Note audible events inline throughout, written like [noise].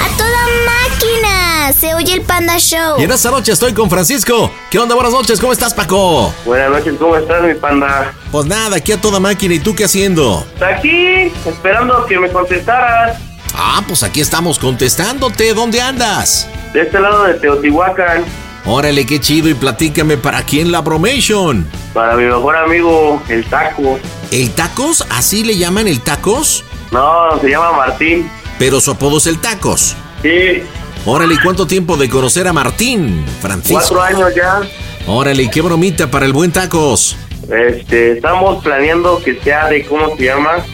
¡A toda máquina! Se oye el Panda Show. Y en esta noche estoy con Francisco. ¿Qué onda? Buenas noches, ¿cómo estás, Paco? Buenas noches, ¿cómo estás, mi panda? Pues nada, aquí a toda máquina. ¿Y tú qué haciendo? Aquí, esperando que me contestaras. Ah, pues aquí estamos contestándote. ¿Dónde andas? De este lado de Teotihuacán, Órale, qué chido. Y platícame, ¿para quién la bromation? para mi mejor amigo, el Taco. ¿El tacos? ¿Así le llaman el tacos? No, se llama Martín. Pero su apodo es el tacos. Sí, Órale, ¿y cuánto tiempo de conocer a Martín, Francisco? cuatro años ya. Órale, ¿y qué bromita para el buen tacos? Este, estamos planeando que sea de, ¿cómo se llama?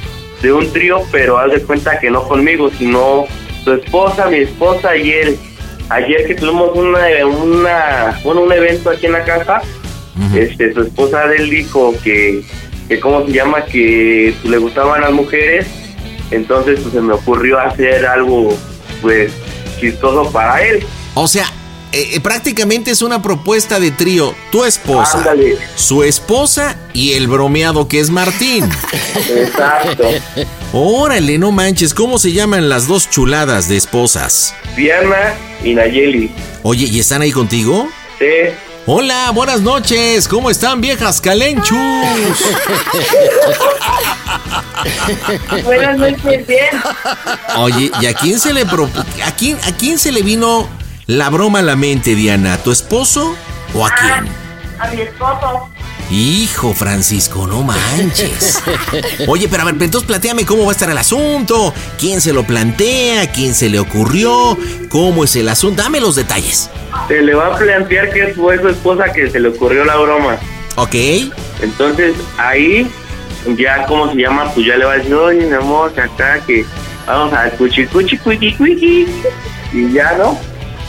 De un trío, pero haz de cuenta que no conmigo, sino su esposa, mi esposa y él. Ayer que tuvimos una, una, bueno, un evento aquí en la casa, este, su esposa de él dijo que, que, ¿cómo se llama? Que le gustaban las mujeres. Entonces, pues se me ocurrió hacer algo, pues, chistoso para él. O sea, eh, eh, prácticamente es una propuesta de trío. Tu esposa, Ándale. su esposa y el bromeado que es Martín. [laughs] Exacto. Órale, no manches, ¿cómo se llaman las dos chuladas de esposas? Diana y Nayeli. Oye, ¿y están ahí contigo? Sí. Hola, buenas noches, ¿cómo están viejas calenchus? [laughs] Buenas noches, bien. Oye, ¿y a quién se le a quién a quién se le vino la broma a la mente, Diana? ¿A tu esposo o a quién? A mi esposo. Hijo, Francisco, no manches. Oye, pero a ver, entonces planteame cómo va a estar el asunto. ¿Quién se lo plantea? ¿Quién se le ocurrió? ¿Cómo es el asunto? Dame los detalles. Se le va a plantear que fue su esposa que se le ocurrió la broma. ¿Ok? Entonces ahí, ya, ¿cómo se llama? Pues ya le va a decir, oye, mi amor, que acá que vamos a cuchi, cuchi, cuchi, cuchi. Y ya, ¿no?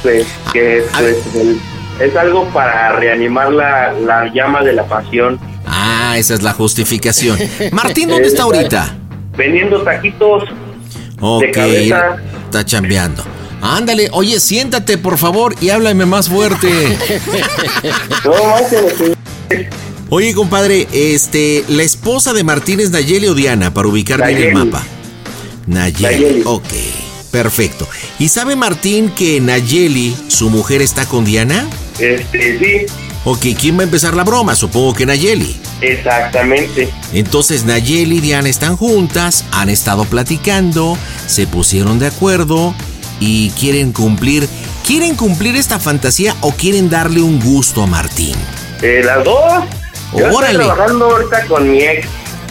Pues que A pues, el- es algo para reanimar la, la llama de la pasión. Ah, esa es la justificación. [laughs] Martín, ¿dónde está ahorita? Vendiendo taquitos. Ok, cabeza. está chambeando. Ándale, oye, siéntate por favor y háblame más fuerte. [laughs] Oye, compadre, este, la esposa de Martín es Nayeli o Diana, para ubicarme en el Nayeli. mapa. Nayeli. Nayeli. Ok, perfecto. ¿Y sabe Martín que Nayeli, su mujer, está con Diana? Este, sí, Ok, ¿quién va a empezar la broma? Supongo que Nayeli. exactamente. Entonces Nayeli y Diana están juntas, han estado platicando, se pusieron de acuerdo y quieren cumplir. ¿Quieren cumplir esta fantasía o quieren darle un gusto a Martín? Eh, las dos. Yo Órale. estoy trabajando ahorita con mi ex.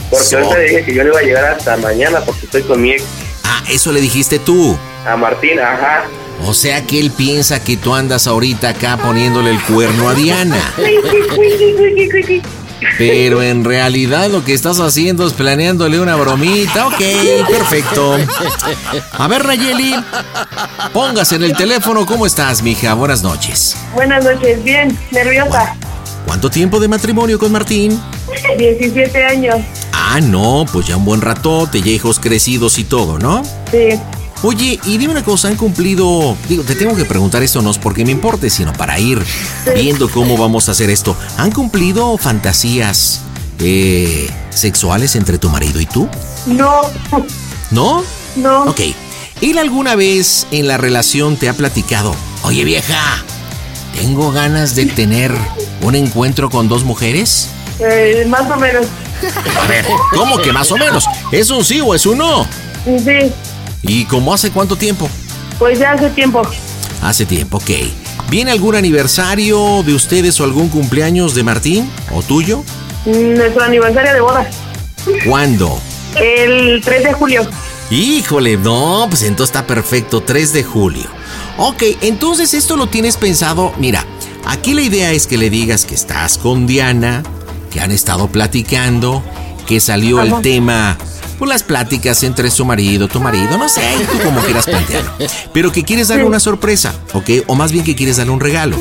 Porque So- ahorita dije que yo le iba a llegar hasta mañana porque estoy con mi ex. Ah, eso le dijiste tú. A Martín, ajá. O sea que él piensa que tú andas ahorita acá poniéndole el cuerno a Diana. Pero en realidad lo que estás haciendo es planeándole una bromita. Ok, perfecto. A ver, Nayeli, póngase en el teléfono. ¿Cómo estás, mija? Buenas noches. Buenas noches, bien, nerviosa. ¿Cuánto tiempo de matrimonio con Martín? 17 años. Ah, no, pues ya un buen ratote, ya hijos crecidos y todo, ¿no? Sí. Oye, y dime una cosa, ¿han cumplido? Digo, te tengo que preguntar esto no es porque me importe, sino para ir viendo cómo vamos a hacer esto. ¿Han cumplido fantasías eh, sexuales entre tu marido y tú? No, ¿No? no. Ok. ¿Él alguna vez en la relación te ha platicado? Oye, vieja, tengo ganas de tener un encuentro con dos mujeres. Eh, más o menos. A ver, ¿cómo que más o menos? ¿Es un sí o es un no? Sí, ¿Y cómo hace cuánto tiempo? pues ya hace tiempo. Hace tiempo, ok. ¿Viene algún aniversario de ustedes o algún cumpleaños de Martín o tuyo? Mm, Nuestro aniversario de boda. ¿Cuándo? El 3 de julio. Híjole, no, pues entonces está perfecto, 3 de julio. Ok, entonces esto lo tienes pensado, mira, aquí la idea es que le digas que estás con Diana, que han estado platicando, que salió el tema, pues las pláticas entre su marido, tu marido, no sé, tú como quieras plantearlo. Pero que quieres darle una sorpresa, ¿ok? O más bien que quieres darle un regalo.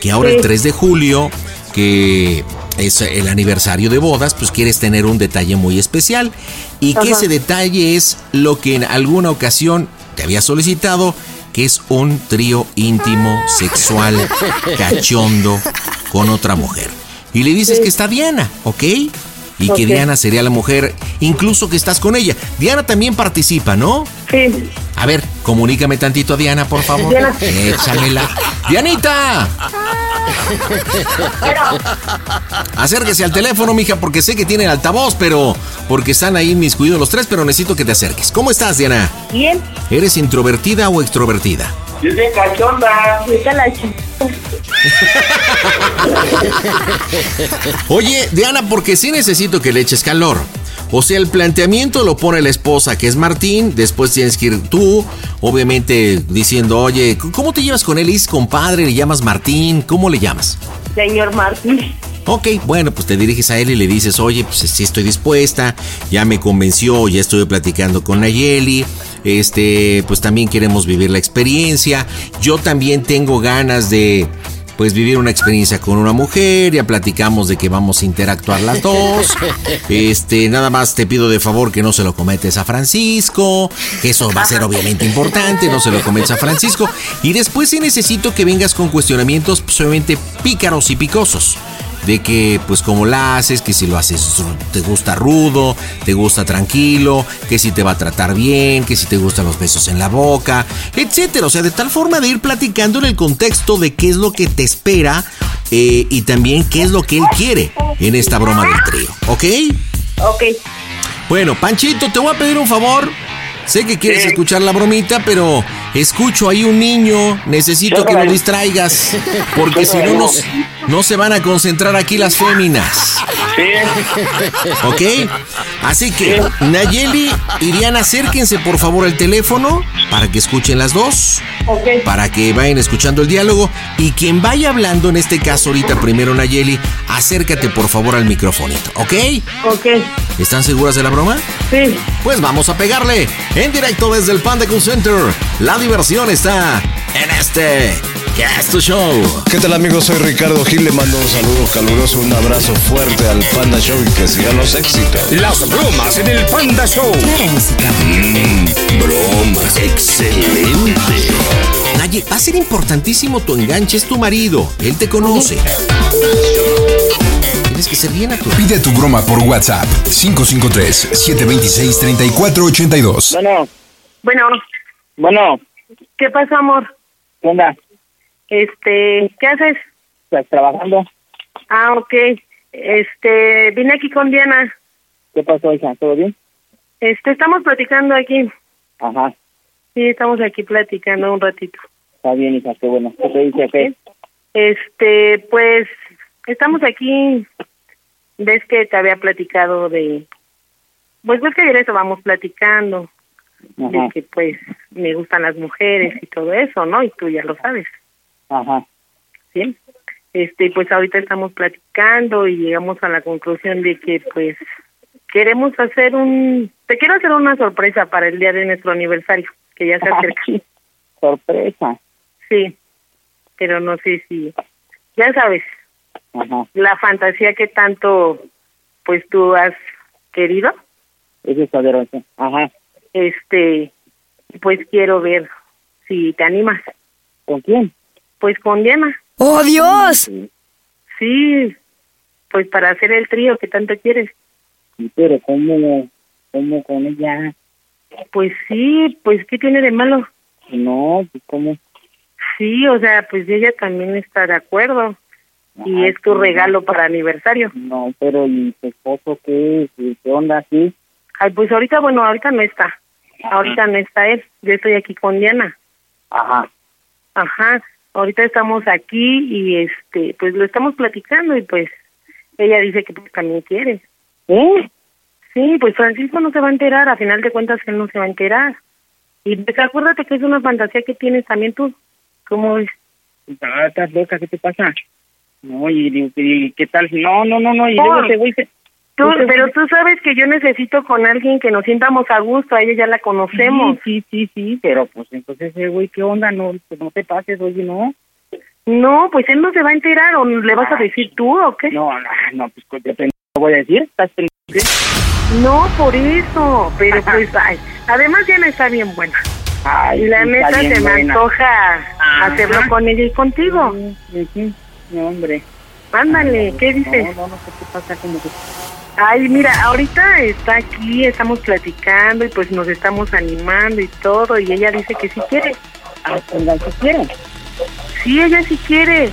Que ahora el Sí. 3 de julio, que es el aniversario de bodas, pues quieres tener un detalle muy especial. Y que Ajá. ese detalle es lo que en alguna ocasión te había solicitado, que es un trío íntimo, sexual, [laughs] cachondo con otra mujer. Y le dices que está Diana, ¿ok? Y que. Diana sería la mujer, incluso que estás con ella. Diana también participa, ¿no? Sí. A ver, comunícame tantito a Diana, por favor. Diana. Échamela. ¡Dianita! Acérquese al teléfono, mija, porque sé que tiene el altavoz, pero. Porque están ahí mis cuidados los tres, pero necesito que te acerques. ¿Cómo estás, Diana? Bien. ¿Eres introvertida o extrovertida? Yo soy cachonda. Ahorita la [laughs] Oye, Diana, porque sí necesito que le eches calor. O sea, el planteamiento lo pone la esposa, que es Martín, después tienes que ir tú, obviamente diciendo, oye, ¿cómo te llevas con él? ¿Es compadre? ¿Le llamas Martín? ¿Cómo le llamas? Señor Martín. Ok, bueno, pues te diriges a él y le dices, oye, pues sí estoy dispuesta, ya me convenció, ya estuve platicando con Nayeli, este, pues también queremos vivir la experiencia, yo también tengo ganas de, pues vivir una experiencia con una mujer, ya platicamos de que vamos a interactuar las dos, [laughs] este, nada más te pido de favor que no se lo cometes a Francisco, que eso va a ser obviamente importante, no se lo cometes a Francisco, y después sí necesito que vengas con cuestionamientos, pues obviamente pícaros y picosos de que pues como la haces, que si lo haces te gusta rudo, te gusta tranquilo, que si te va a tratar bien, que si te gustan los besos en la boca, etcétera. O sea, de tal forma de ir platicando en el contexto de qué es lo que te espera eh, y también qué es lo que él quiere en esta broma del trío, ¿ok? Ok. Bueno, Panchito, te voy a pedir un favor. Sé que quieres escuchar la bromita, pero escucho ahí un niño. Necesito que lo distraigas. [laughs] Porque si no, nos- no se van a concentrar aquí las féminas. ¿Ok? Así que, Nayeli y Diana, acérquense por favor al teléfono para que escuchen las dos. Ok. Para que vayan escuchando el diálogo. Y quien vaya hablando, en este caso ahorita primero Nayeli, acércate por favor al microfonito, ¿ok? Ok. ¿Están seguras de la broma? Sí. Pues vamos a pegarle en directo desde el Panda Cool Center. La diversión está en este Cast Show. ¿Qué tal amigos? Soy Ricardo Gil, le mando un saludo caluroso, un abrazo fuerte al Panda Show y que sigan los éxitos. Las bromas en el Panda Show. bromas, excelente. Naye, va a ser importantísimo tu enganche, es tu marido. Él te conoce. Tienes que ser bien natural. Pide tu broma por WhatsApp 553-726-3482. Bueno, Bueno, bueno, ¿qué pasa, amor? ¿qué onda? Este, ¿qué haces? ¿Estás trabajando? Ah, ok. Este, vine aquí con Diana. ¿Qué pasó, hija? ¿Todo bien? Este, estamos platicando aquí. Ajá, Sí, estamos aquí platicando un ratito. está bien, hija, qué bueno. ¿Qué te dice? ¿Qué? Este, pues, estamos aquí. Ves que te había platicado de. Pues ves que ayer estábamos platicando. de Ajá. que pues me gustan las mujeres y todo eso, ¿no? Y tú ya lo sabes, Ajá. ¿sí? Este, pues ahorita estamos platicando y llegamos a la conclusión de que pues queremos hacer un, te quiero hacer una sorpresa para el día de nuestro aniversario, que ya se [laughs] acerca. Sorpresa. Sí, pero no sé si, ya sabes, Ajá. la fantasía que tanto pues tú has querido, Eso es poderoso. Ajá. este, pues quiero ver si te animas. ¿Con quién? Pues con Diana. ¡Oh, Dios! Sí, pues para hacer el trío que tanto quieres. Sí, pero ¿cómo, cómo con ella? Pues sí, pues ¿qué tiene de malo? No, pues ¿cómo? Sí, o sea, pues ella también está de acuerdo. Y es tu sí. regalo para aniversario. No, pero ¿y tu esposo qué? ¿Qué qué onda aquí? Ay, pues ahorita, bueno, ahorita no está. Ahorita no está él. Yo estoy aquí con Diana. Ajá. Ajá. Ahorita estamos aquí y este, pues lo estamos platicando y pues ella dice que pues, también quiere. ¿Eh? Sí, pues Francisco no se va a enterar, a final de cuentas él no se va a enterar. Y pues acuérdate que es una fantasía que tienes también tú. ¿Cómo es? Ah, estás loca, ¿qué te pasa? No, y, y- y ¿qué tal? No, no, no, no, y luego ese güey se- Tú, pero tú sabes que yo necesito con alguien que nos sientamos a gusto, a ella ya la conocemos. Sí, sí, sí, sí, pero pues entonces ese güey, ¿qué onda? No, pues, no te pases, oye, no. No, pues él no se va a enterar, o le vas a decir tú, ¿o qué? No, no, no, pues ¿qué te voy a decir? ¿Estás qué? No, por eso, pero pues, ay, además Diana está bien buena. Ay, Y la sí, neta se me buena. antoja Ajá. hacerlo con ella y contigo. Ujú, No, hombre. Ándale, ¿qué dices? No, no, no, ¿qué pasa? Como que... Ay, mira, ahorita está aquí, estamos platicando y pues nos estamos animando y todo, y ella dice que sí quiere. Ah, venga, ¿qué quieren? Sí, ella sí quiere.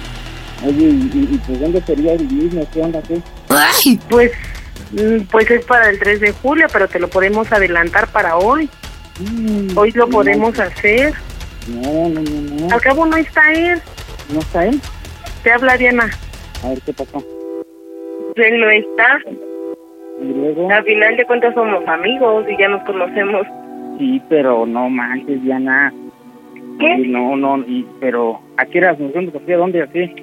Oye, ¿y, y, y pues dónde sería el mismo? ¿Qué onda, qué? ¡Ay! Pues, mm, pues es para el 3 de julio, pero te lo podemos adelantar para hoy. Mm, Hoy lo no, podemos hacer. No, no, no, no. Al cabo no está él. ¿No está él? Te habla Diana. A ver, ¿qué pasó? Él no está. Y luego... Al final de cuentas somos amigos y ya nos conocemos. Sí, pero no manches, Diana. ¿Qué? Sí, no, no, y, pero ¿a qué horas nos vemos? ¿A? ¿Dónde? ¿A qué?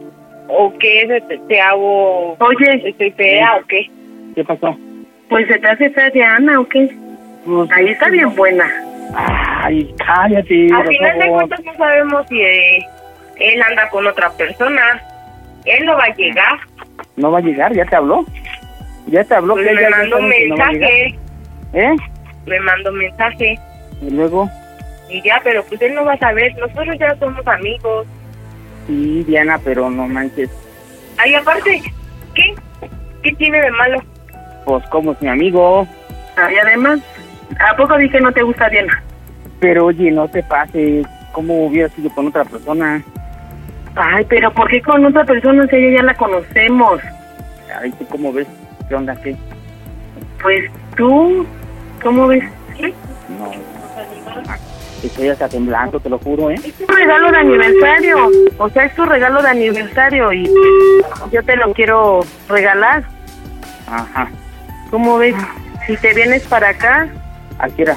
¿O qué? ¿Te, te hago... Oye, ¿estoy fea o qué? ¿Qué pasó? Pues se te hace fea Diana o qué? Pues, Ahí está bien buena. Ay, cállate, Al final de cuentas no sabemos si eh, él anda con otra persona. Él no va a llegar. ¿No va a llegar? ¿Ya te habló? ¿Ya te habló? Pues que me mandó un no mensaje. ¿Eh? Me mandó un mensaje. Y luego, Y ya, pero pues él no va a saber. Nosotros ya somos amigos. sí, Diana, pero no manches. Ay, aparte, ¿qué? ¿Qué tiene de malo? Pues como es mi amigo. Y además, ¿a poco dije no te gusta Diana? Pero oye, no te pases. ¿Cómo hubiera sido con otra persona? Ay, pero ¿por qué con otra persona si ella ya la conocemos? Ay, ¿tú cómo ves? ¿Qué onda? ¿Qué? Pues tú, ¿cómo ves? No. Estoy hasta temblando, te lo juro, ¿eh? Es tu regalo de aniversario. O sea, es tu regalo de aniversario y yo te lo quiero regalar. Ajá. ¿Cómo ves? Si te vienes para acá, ¿A qué hora?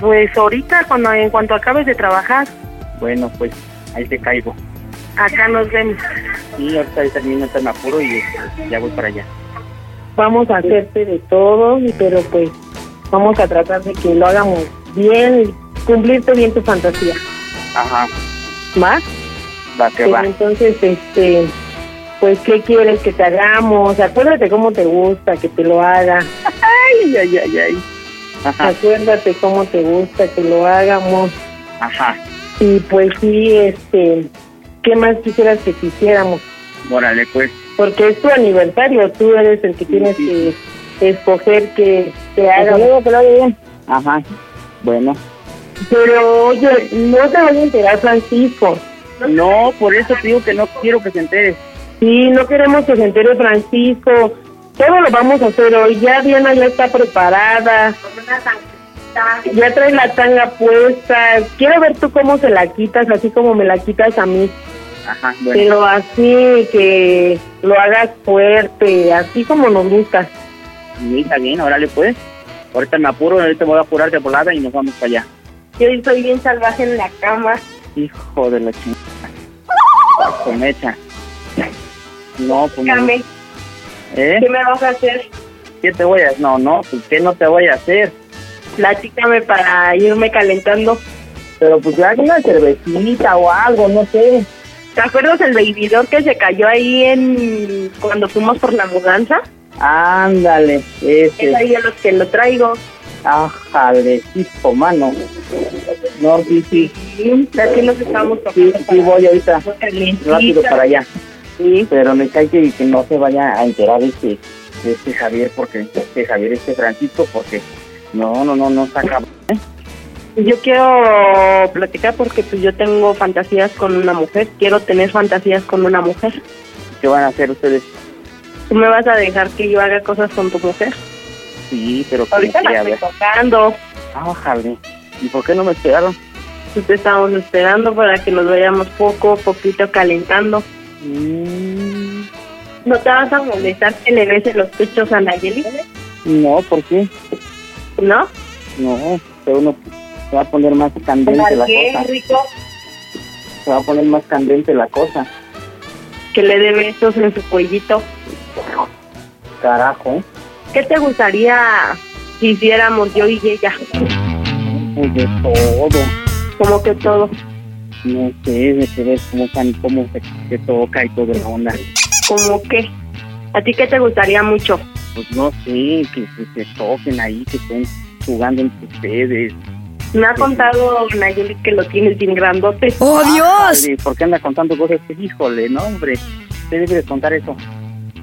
pues ahorita, cuando en cuanto acabes de trabajar, Bueno, pues ahí te caigo. acá nos vemos. Sí, ahorita termino me apuro y este, ya voy para allá. Vamos a hacerte de todo, y- pero pues vamos a tratar de que lo hagamos bien y cumplirte bien tu fantasía. Ajá. ¿Va? Va, que va. entonces, este, pues, ¿qué quieres que te hagamos? Acuérdate cómo te gusta que te lo haga. Ay, ay, ay, ay. Ajá. Acuérdate cómo te gusta que lo hagamos. Ajá. Y pues sí, este, ¿qué más quisieras que quisiéramos? Órale, pues. Porque es tu aniversario, tú eres el que tienes que escoger que te haga. luego, que lo haga bien. Ajá. Bueno. Pero oye, no te vayas a enterar, Francisco. No, por eso te digo que no quiero que se entere. Sí, no queremos que se entere Francisco. Todo lo vamos a hacer hoy. Ya Diana ya está preparada. Ya trae la tanga puesta. Quiero ver tú cómo se la quitas, así como me la quitas a mí. Ajá, bueno. Pero así que lo hagas fuerte, así como nos gusta. Sí, está bien, órale, pues. Ahorita me apuro, ahorita voy a apurar de volada y nos vamos para allá. Yo soy bien salvaje en la cama. Hijo de la chingada. [laughs] Con mecha. No, pues no. ¿Eh? ¿qué me vas a hacer? ¿Qué te voy a hacer? No, no, pues ¿qué no te voy a hacer? Platícame para irme calentando. Pero pues ya una cervecita o algo, no sé. ¿Te acuerdas el bebidor que se cayó ahí en cuando fuimos por la mudanza? Ándale, Es ese. ahí a los que lo traigo. Ájale, hijo, mano. No, sí, sí. Sí, Aquí nos estamos Sí, sí, voy ahorita rápido para allá. Sí, pero me cae que, que no se vaya a enterar este, este Javier, porque este Javier, este Francisco, porque no, no, no, no saca. ¿eh? Yo quiero platicar porque pues yo tengo fantasías con una mujer. Quiero tener fantasías con una mujer. ¿Qué van a hacer ustedes? ¿Tú me vas a dejar que yo haga cosas con tu mujer? Sí, pero Ahorita la estoy tocando. Ájale. ¿Y por qué no me esperaron? Pues te estamos esperando para que nos vayamos poco a poquito calentando. Mm, ¿No te vas a molestar que le beses los pechos a Nayeli? no, ¿por qué? ¿No? No, pero uno se va a poner más candente la qué, cosa. rico? Se va a poner más candente la cosa. Que le dé besos en su cuellito. Carajo. ¿Qué te gustaría que hiciéramos yo y ella? Pues de todo. Como que todo. No sé, de que ver cómo, cómo se, se toca y toda la onda. ¿Como qué? ¿A ti qué te gustaría mucho? Pues no sé, que, que se toquen ahí, que estén jugando entre ustedes. Me ha contado Nayeli que lo tienes bien grandote. ¡Oh, Dios! Ájale, ¿Por qué anda contando cosas? Híjole, no, hombre. Usted debe de contar eso.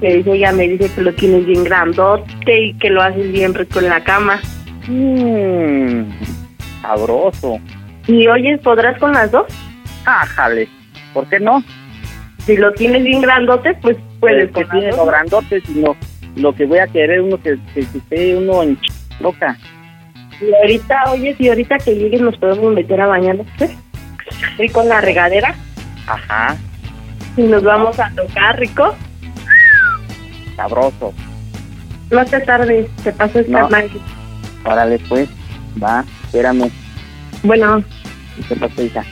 Dice, ella me dice que lo tienes bien grandote y que lo haces bien rico en la cama. Mmm, sabroso. Y oyes, ¿podrás con las dos? Ájale, ¿por qué no? Si lo tienes bien grandote, pues puedes Pues, que tiene lo grandote, sino lo que voy a querer uno que, que, que esté uno en loca. Y ahorita, oyes, y ahorita que lleguen nos podemos meter a bañarnos, ¿sí? Rico en la regadera. Ajá, Y nos vamos a tocar, rico. sabroso. No te tardes, te paso esta No. Maggie. Órale, pues, va, espérame. Bueno, ¿Qué pasó, hija?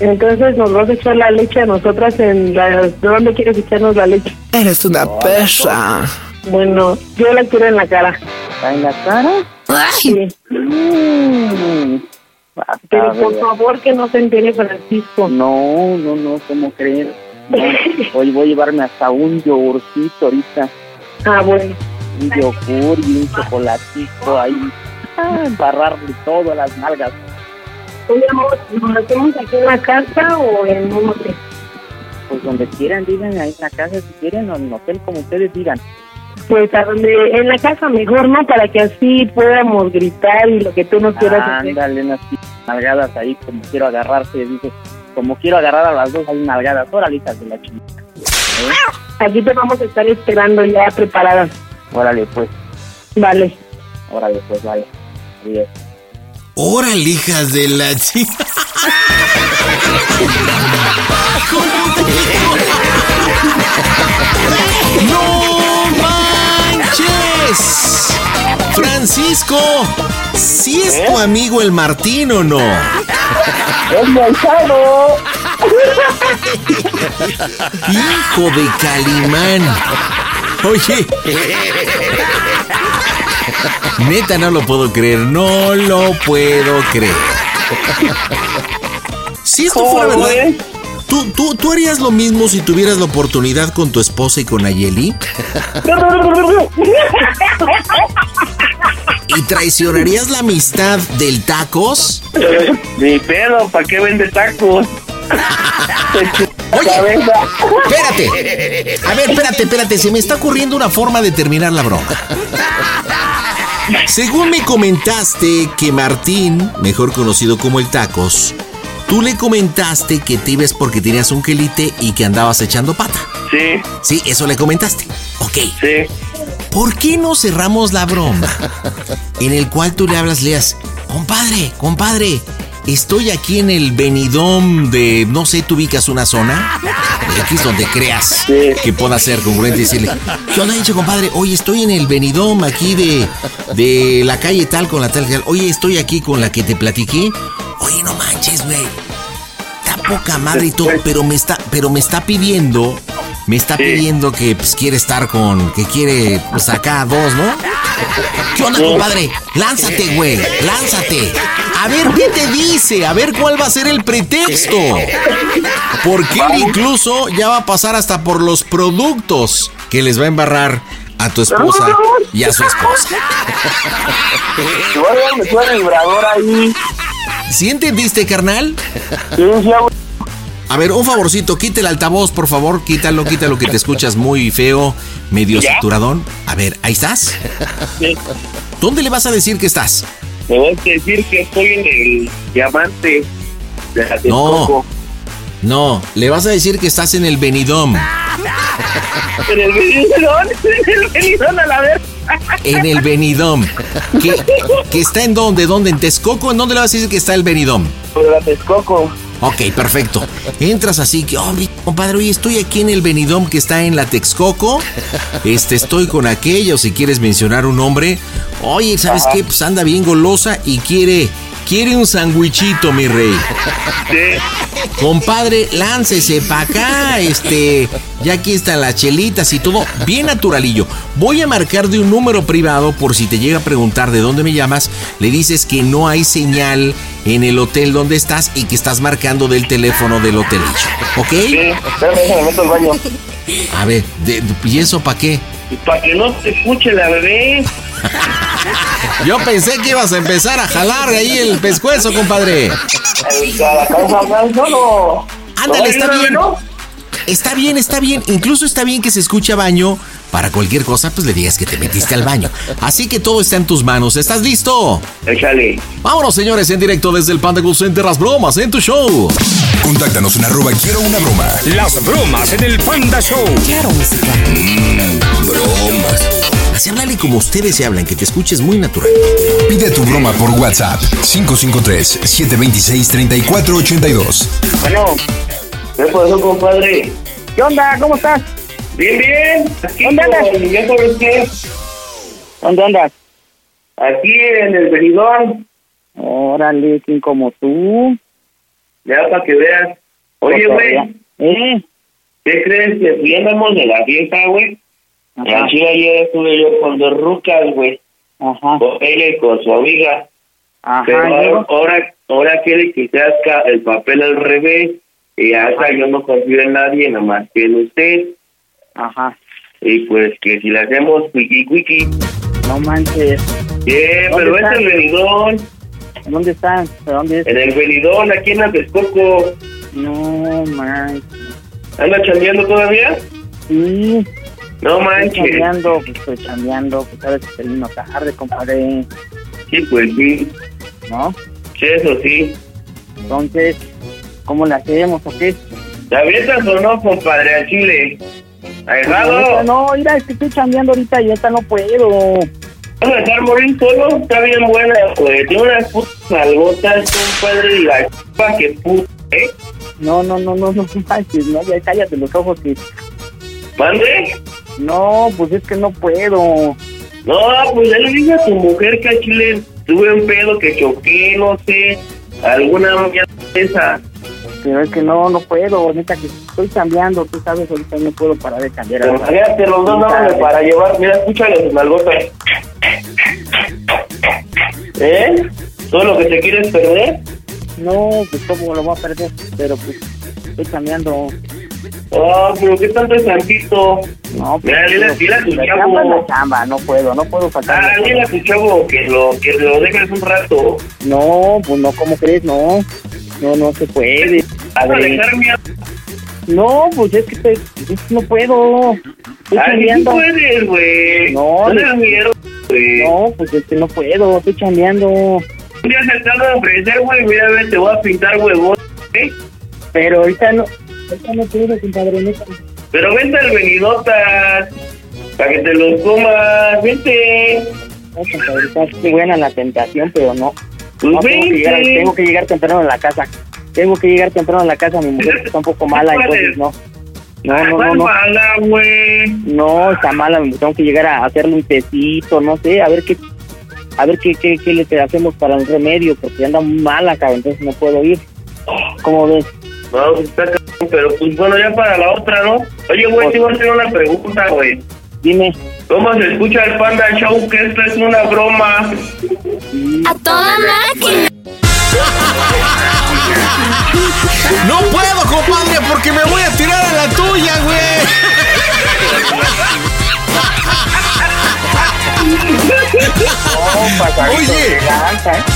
entonces nos vas a echar la leche a nosotras en la... ¿De dónde quieres echarnos la leche? Eres una persa. Bueno, yo la quiero en la cara. ¿Está en la cara? Sí. Mm, vas a Pero por favor que no se entere Francisco. No, no, no, ¿cómo creer? No, [laughs] hoy voy a llevarme hasta un yogurcito ahorita. Ah, bueno. Un yogur y un chocolatito ahí. Ah, embarrarle todo a las nalgas. Oye, amor, ¿nos lo hacemos aquí en la casa o en un hotel? Pues donde quieran, digan ahí en la casa si quieren o en el hotel, como ustedes digan. Pues a donde, en la casa mejor, ¿no? Para que así podamos gritar y lo que tú nos quieras hacer. Ándale, unas nalgadas ahí, como quiero agarrarte, dice. Como quiero agarrar a las dos, hay nalgadas. Órale, hijas de la chingada. Aquí te vamos a estar esperando ya preparadas. Órale, pues, Vale. órale, pues, vale. Adiós. Órale, hijas de la chica. [laughs] ¡No manches! Francisco, ¿sí es tu amigo el Martín o no? ¡Es Gonzalo! Hijo de Calimán. Oye. Neta, no lo puedo creer. No lo puedo creer. Si esto fuera ¿Cómo, verdad, eh? ¿Tú, tú, ¿tú harías lo mismo si tuvieras la oportunidad con tu esposa y con Ayeli? ¿Y traicionarías la amistad del tacos? Ni pedo, ¿para qué vende tacos? Oye, [laughs] espérate. A ver, espérate, espérate. Se me está ocurriendo una forma de terminar la broma. Según me comentaste que Martín, mejor conocido como el Tacos, tú le comentaste que te ibas porque tenías un quelite y que andabas echando pata. Sí, Sí, eso le comentaste. Ok. sí. ¿Por qué no cerramos la broma en el cual tú le hablas, leas, compadre, compadre, estoy aquí en el Benidom de, no sé, tú ubicas una zona, aquí es donde creas que pueda ser congruente y decirle, ¿qué onda, dicho compadre? Oye, estoy en el Benidom aquí de, de la calle tal con la tal, tal. oye, estoy aquí con la que te platiqué. Oye, no manches, güey. Está poca madre y todo, pero me está, pero me está pidiendo, me está pidiendo que pues, quiere estar con, que quiere pues, acá dos, ¿no? ¿Qué onda, compadre? Lánzate, güey, lánzate. A ver qué te dice, a ver cuál va a ser el pretexto. Porque él incluso ya va a pasar hasta por los productos que les va a embarrar a tu esposa y a su esposa. [laughs] Igual me suena el vibrador ahí. ¿Sí entendiste, carnal? Sí. A ver, un favorcito, quita el altavoz, por favor, quítalo, quítalo que te escuchas muy feo, medio ¿Ya? saturadón. A ver, ¿ahí estás? Sí. ¿Dónde le vas a decir que estás? Me vas a decir que estoy en el diamante de la No, no, le vas a decir que estás en el Benidom. En el Benidón, [laughs] en el Benidón a la vez. En el Benidom. [laughs] ¿Que, que está en dónde? ¿Dónde? ¿En Texcoco? ¿En dónde le vas a decir que está el Benidom? Por la Texcoco. Ok, perfecto. Entras así que, oh, mi compadre, oye, estoy aquí en el Benidom que está en la Texcoco. Este, estoy con aquella, o si quieres mencionar un nombre. Oye, ¿sabes qué? Pues anda bien golosa y quiere, quiere un sandwichito, mi rey. Compadre, láncese para acá, este, ya aquí están las chelitas y todo, bien naturalillo. Voy a marcar de un número privado por si te llega a preguntar de dónde me llamas, le dices que no hay señal en el hotel donde estás y que estás marcando del teléfono del hotel, ¿ok? Sí, espérame, déjame meto al baño. A ver, de- ¿y eso para qué? Para que no te escuche la bebé. Yo pensé que ibas a empezar a jalar ahí el pescuezo, compadre. Ándale, está bien. Está bien, está bien. Incluso está bien que se escuche baño. Para cualquier cosa, pues le digas que te metiste al baño. Así que todo está en tus manos. ¿Estás listo? Échale. Vámonos, señores, en directo desde el Panda Cool Center. Las bromas en tu show. Contáctanos en arroba quiero una broma. Las bromas en el Panda Show. Claro, música. bromas. Así háblale como ustedes se hablan, que te escuches muy natural. Pide tu broma por WhatsApp 553-726-3482. Bueno, ¿qué pasó, compadre? ¿Qué onda? ¿Cómo estás? Bien, bien. Aquí ¿Dónde andas? ¿Ya sabes qué? ¿Dónde andas? Aquí en el Benidón. Órale, ¿quién como tú? Ya para que veas. Oye, güey, ¿Eh? ¿qué crees? Que si andamos de la fiesta, güey. Aquí ayer estuve yo con dos rucas, güey. Ajá. Con ella y con su amiga. Ajá. Pero ahora, ahora quiere que se el papel al revés. Y hasta yo no confío en nadie, nada más que en usted. Ajá. Y pues que si le hacemos wiki wiki. No manches. Bien, ¿Dónde pero es el venidón. ¿Dónde están? ¿De dónde es? En el venidón, aquí en la Texcoco. No manches. ¿Anda chambeando todavía? Sí. No Estoy manches. chambeando, pues estoy chambeando, pues sabes que termino tarde, compadre, Sí, pues sí. ¿no? Sí, eso sí. Entonces, ¿cómo le hacemos o qué? ¿La avientas o no, compadre, al chile? La ¿Ahijado? No, mira, es que estoy chambeando ahorita y ahorita no puedo. ¿Vas a dejar morir solo? Está bien buena, pues. Tiene unas putas nalgotas, compadre, y la chupa que puta, ¿eh? No, no, no, no, no manches, no, ya cállate los ojos que... ¿Mande? No, pues es que no puedo. No, pues ya le dije a tu mujer que al chile tuve un pedo que choqué, no sé, alguna mierda de esa. Pero es que no, no puedo, ahorita que estoy cambiando, tú sabes, ahorita no puedo parar de cambiar. Pero fíjate, los dos dándole para llevar, mira, escúchale sus nalgotas. ¿Eh? ¿Todo lo que te quieres perder? No, pues cómo lo voy a perder, pero pues estoy cambiando. Oh, pero qué tanto es tantito. No, pues, Mira, dile, dile a tu es la chavo. chamba, no puedo, no puedo faltar. Ah, dile a tu chavo que lo, que lo dejes un rato. No, pues no, ¿cómo crees? No, no, no se puede. Padre. No, pues es que estoy, es no puedo. Estoy Ay, sí puedes, güey. No, no le- tengas miedo. No, pues es que no puedo, estoy chambeando. Un día se te ofrecer, güey, mira, te voy a pintar huevón, ¿eh? Pero ahorita no, ahorita no puedo, compadre, neta. Pero vente al venidotas, para que te los comas, vente. No, compadre, está muy buena la tentación, pero no. Pues No, tengo, que llegar, tengo que llegar temprano a la casa. Tengo que llegar temprano a la casa, mi mujer está un poco mala, entonces no. No, no, no, ¿Cuál no. mala, güey? No, está mala, tengo que llegar a hacerle un tecito, no sé, a ver qué. a ver qué, qué, qué le hacemos para un remedio, porque anda muy mala, cabrón, entonces no puedo ir. ¿Cómo ves? No, está cabrón, pero pues bueno, ya para la otra, ¿no? Oye, güey, te voy a hacer una pregunta, güey. Dime. ¿Cómo se escucha el Panda Show? Que esto es una broma. A toda máquina. No puedo, compadre, porque me voy a tirar a la tuya, güey. Oye,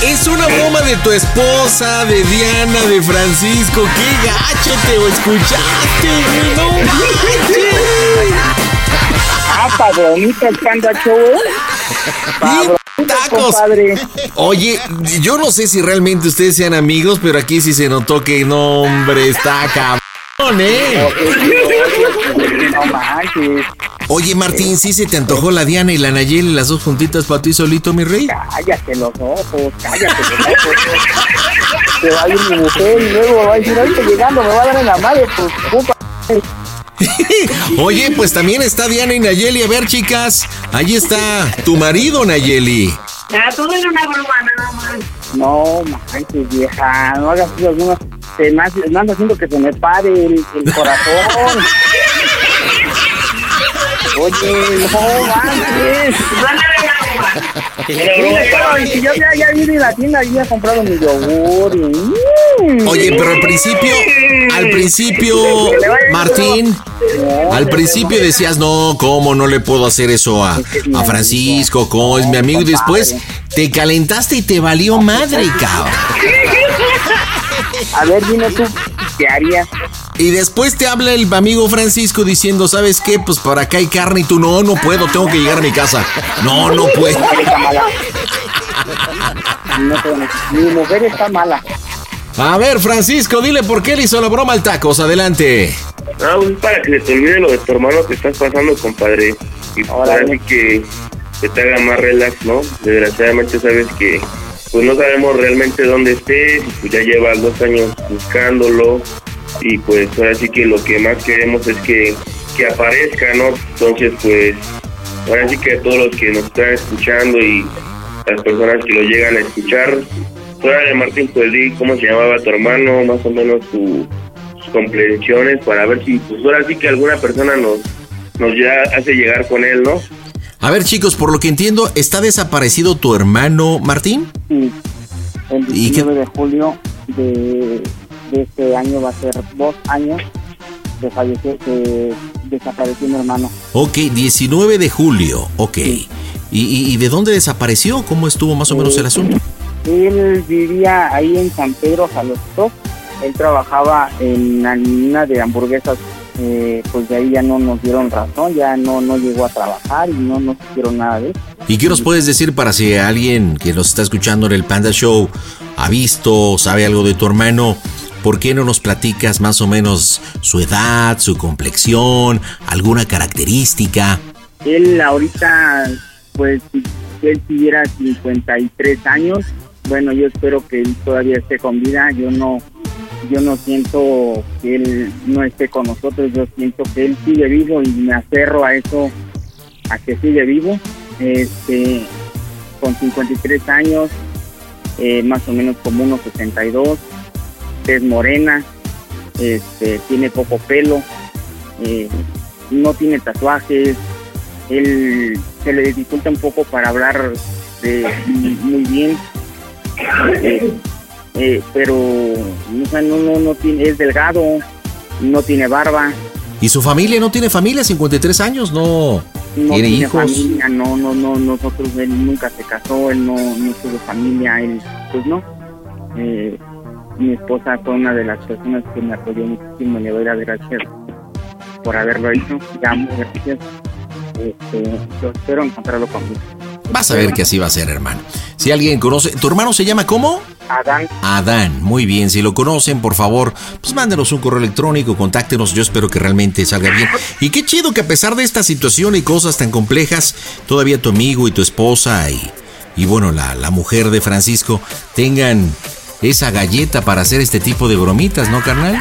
es una broma de tu esposa, de Diana, de Francisco. ¡Qué gacho te escuchaste, güey! ¡No manches! Ah, Panda Show. Tacos. compadre. Oye, yo no sé si realmente ustedes sean amigos, pero aquí sí se notó que no, hombre, está cabrón, ¿eh? Oye, Martín, ¿sí se te antojó la Diana y la Nayeli, las dos juntitas para ti solito, mi rey? Cállate los ojos, cállate los ojos. Se va a ir mi mujer y luego va a decir, ahorita llegando me va a dar en la madre, pues, puta. [laughs] Oye, pues también está Diana y Nayeli. A ver, chicas, ahí está tu marido, Nayeli. Ah, todo era una broma, nada más. No manches, vieja, no hagas eso, algunas. Te me anda haciendo que se me pare el, el corazón. [laughs] Oye, no manches. Pero si yo ya, ya vine a la tienda y ya he comprado mi yogur y... Oye, pero al principio, al principio, Martín, al principio decías, no, ¿cómo no le puedo hacer eso a, a Francisco? ¿Cómo es mi amigo? Y después te calentaste y te valió madre, cabrón. A ver, dime tú, ¿qué harías? Y después te habla el amigo Francisco diciendo, ¿sabes qué? Pues para acá hay carne y tú, no, no puedo, tengo que llegar a mi casa. No, no puedo. Mi mujer está mala. A ver, Francisco, dile por qué le hizo la broma al tacos. Adelante. Ah, pues para que se te olvide lo de tu hermano que estás pasando, compadre. Y para así que, que te haga más relax, ¿no? Desgraciadamente sabes que pues no sabemos realmente dónde estés, y pues ya llevas dos años buscándolo y pues ahora sí que lo que más queremos es que, que aparezca, ¿no? Entonces pues ahora sí que todos los que nos están escuchando y las personas que lo llegan a escuchar, fuera de Martín, pues di cómo se llamaba tu hermano, más o menos tu, sus comprensiones para ver si pues ahora sí que alguna persona nos nos ya hace llegar con él, ¿no? A ver, chicos, por lo que entiendo, ¿está desaparecido tu hermano Martín? Sí. El ¿Y qué- 19 de julio de, de este año va a ser dos años de fallecer, que desapareció mi hermano. Ok, 19 de julio, ok. ¿Y, y, y de dónde desapareció? ¿Cómo estuvo más o menos el asunto? Él vivía ahí en San Pedro Jalostó. Él trabajaba en la mina de hamburguesas. Eh, pues de ahí ya no nos dieron razón, ya no, no llegó a trabajar y no nos hicieron nada de eso. ¿Y qué nos puedes decir para si alguien que nos está escuchando en el Panda Show ha visto, sabe algo de tu hermano? ¿Por qué no nos platicas más o menos su edad, su complexión, alguna característica? Él ahorita, pues, él tuviera 53 años, bueno, yo espero que él todavía esté con vida. Yo no, yo no siento que él no esté con nosotros. Yo siento que él sigue vivo y me aferro a eso, a que sigue vivo. Este, con 53 años, eh, más o menos como unos 62, es morena, este, tiene poco pelo, eh, no tiene tatuajes, él se le dificulta un poco para hablar de, muy bien, [laughs] eh, pero o sea, no, no, no tiene, es delgado, no tiene barba, ¿Y su familia no tiene familia? 53 años, no, no tiene tiene hijos. familia, no, no, no, nosotros, él nunca se casó, él no, no tuvo familia, él, pues no. Eh, mi esposa fue una de las personas que me apoyó muchísimo, le doy las gracias por haberlo hecho, ya muchas gracias. Este, yo espero encontrarlo conmigo. Vas a ver que así va a ser, hermano. Si alguien conoce, ¿tu hermano se llama cómo? Adán, Adán, muy bien, si lo conocen, por favor, pues mándenos un correo electrónico, contáctenos, yo espero que realmente salga bien. Y qué chido que a pesar de esta situación y cosas tan complejas, todavía tu amigo y tu esposa y, y bueno, la, la mujer de Francisco tengan esa galleta para hacer este tipo de bromitas, ¿no, carnal?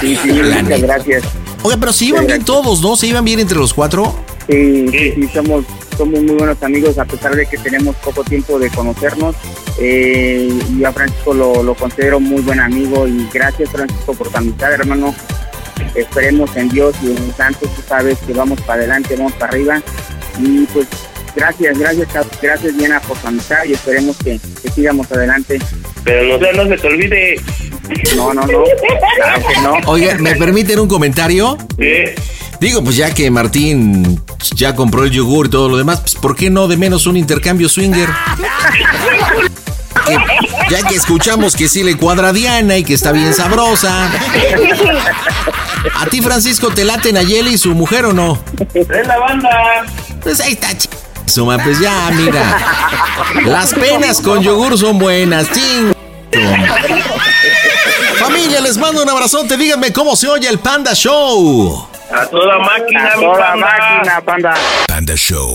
sí, sí, muchas gracias. Oiga, pero se iban bien todos, ¿no? ¿Se iban bien entre los cuatro? Sí, sí, sí, somos, somos muy buenos amigos a pesar de que tenemos poco tiempo de conocernos. Eh, y a Francisco lo, lo considero muy buen amigo y gracias Francisco por tu amistad, hermano. Esperemos en Dios y en el Santo, tú sabes que vamos para adelante, vamos para arriba. Y pues gracias, gracias, gracias Diana por tu amistad y esperemos que, que sigamos adelante. Pero no, no se te olvide. No, no, no. Claro que no. Oiga, ¿me permiten un comentario? Sí. Digo, pues ya que Martín ya compró el yogur y todo lo demás, pues ¿por qué no de menos un intercambio swinger? Que- ya que escuchamos que sí le cuadra a Diana y que está bien sabrosa. ¿A ti, Francisco, te laten a Yeli y su mujer o no? Es la banda. Pues ahí está, ch... Suma, pues ya, mira. Las penas con yogur son buenas, ching. Familia, les mando un abrazote. Díganme cómo se oye el Panda Show. A toda máquina, A mi toda panda. máquina, panda. Panda Show.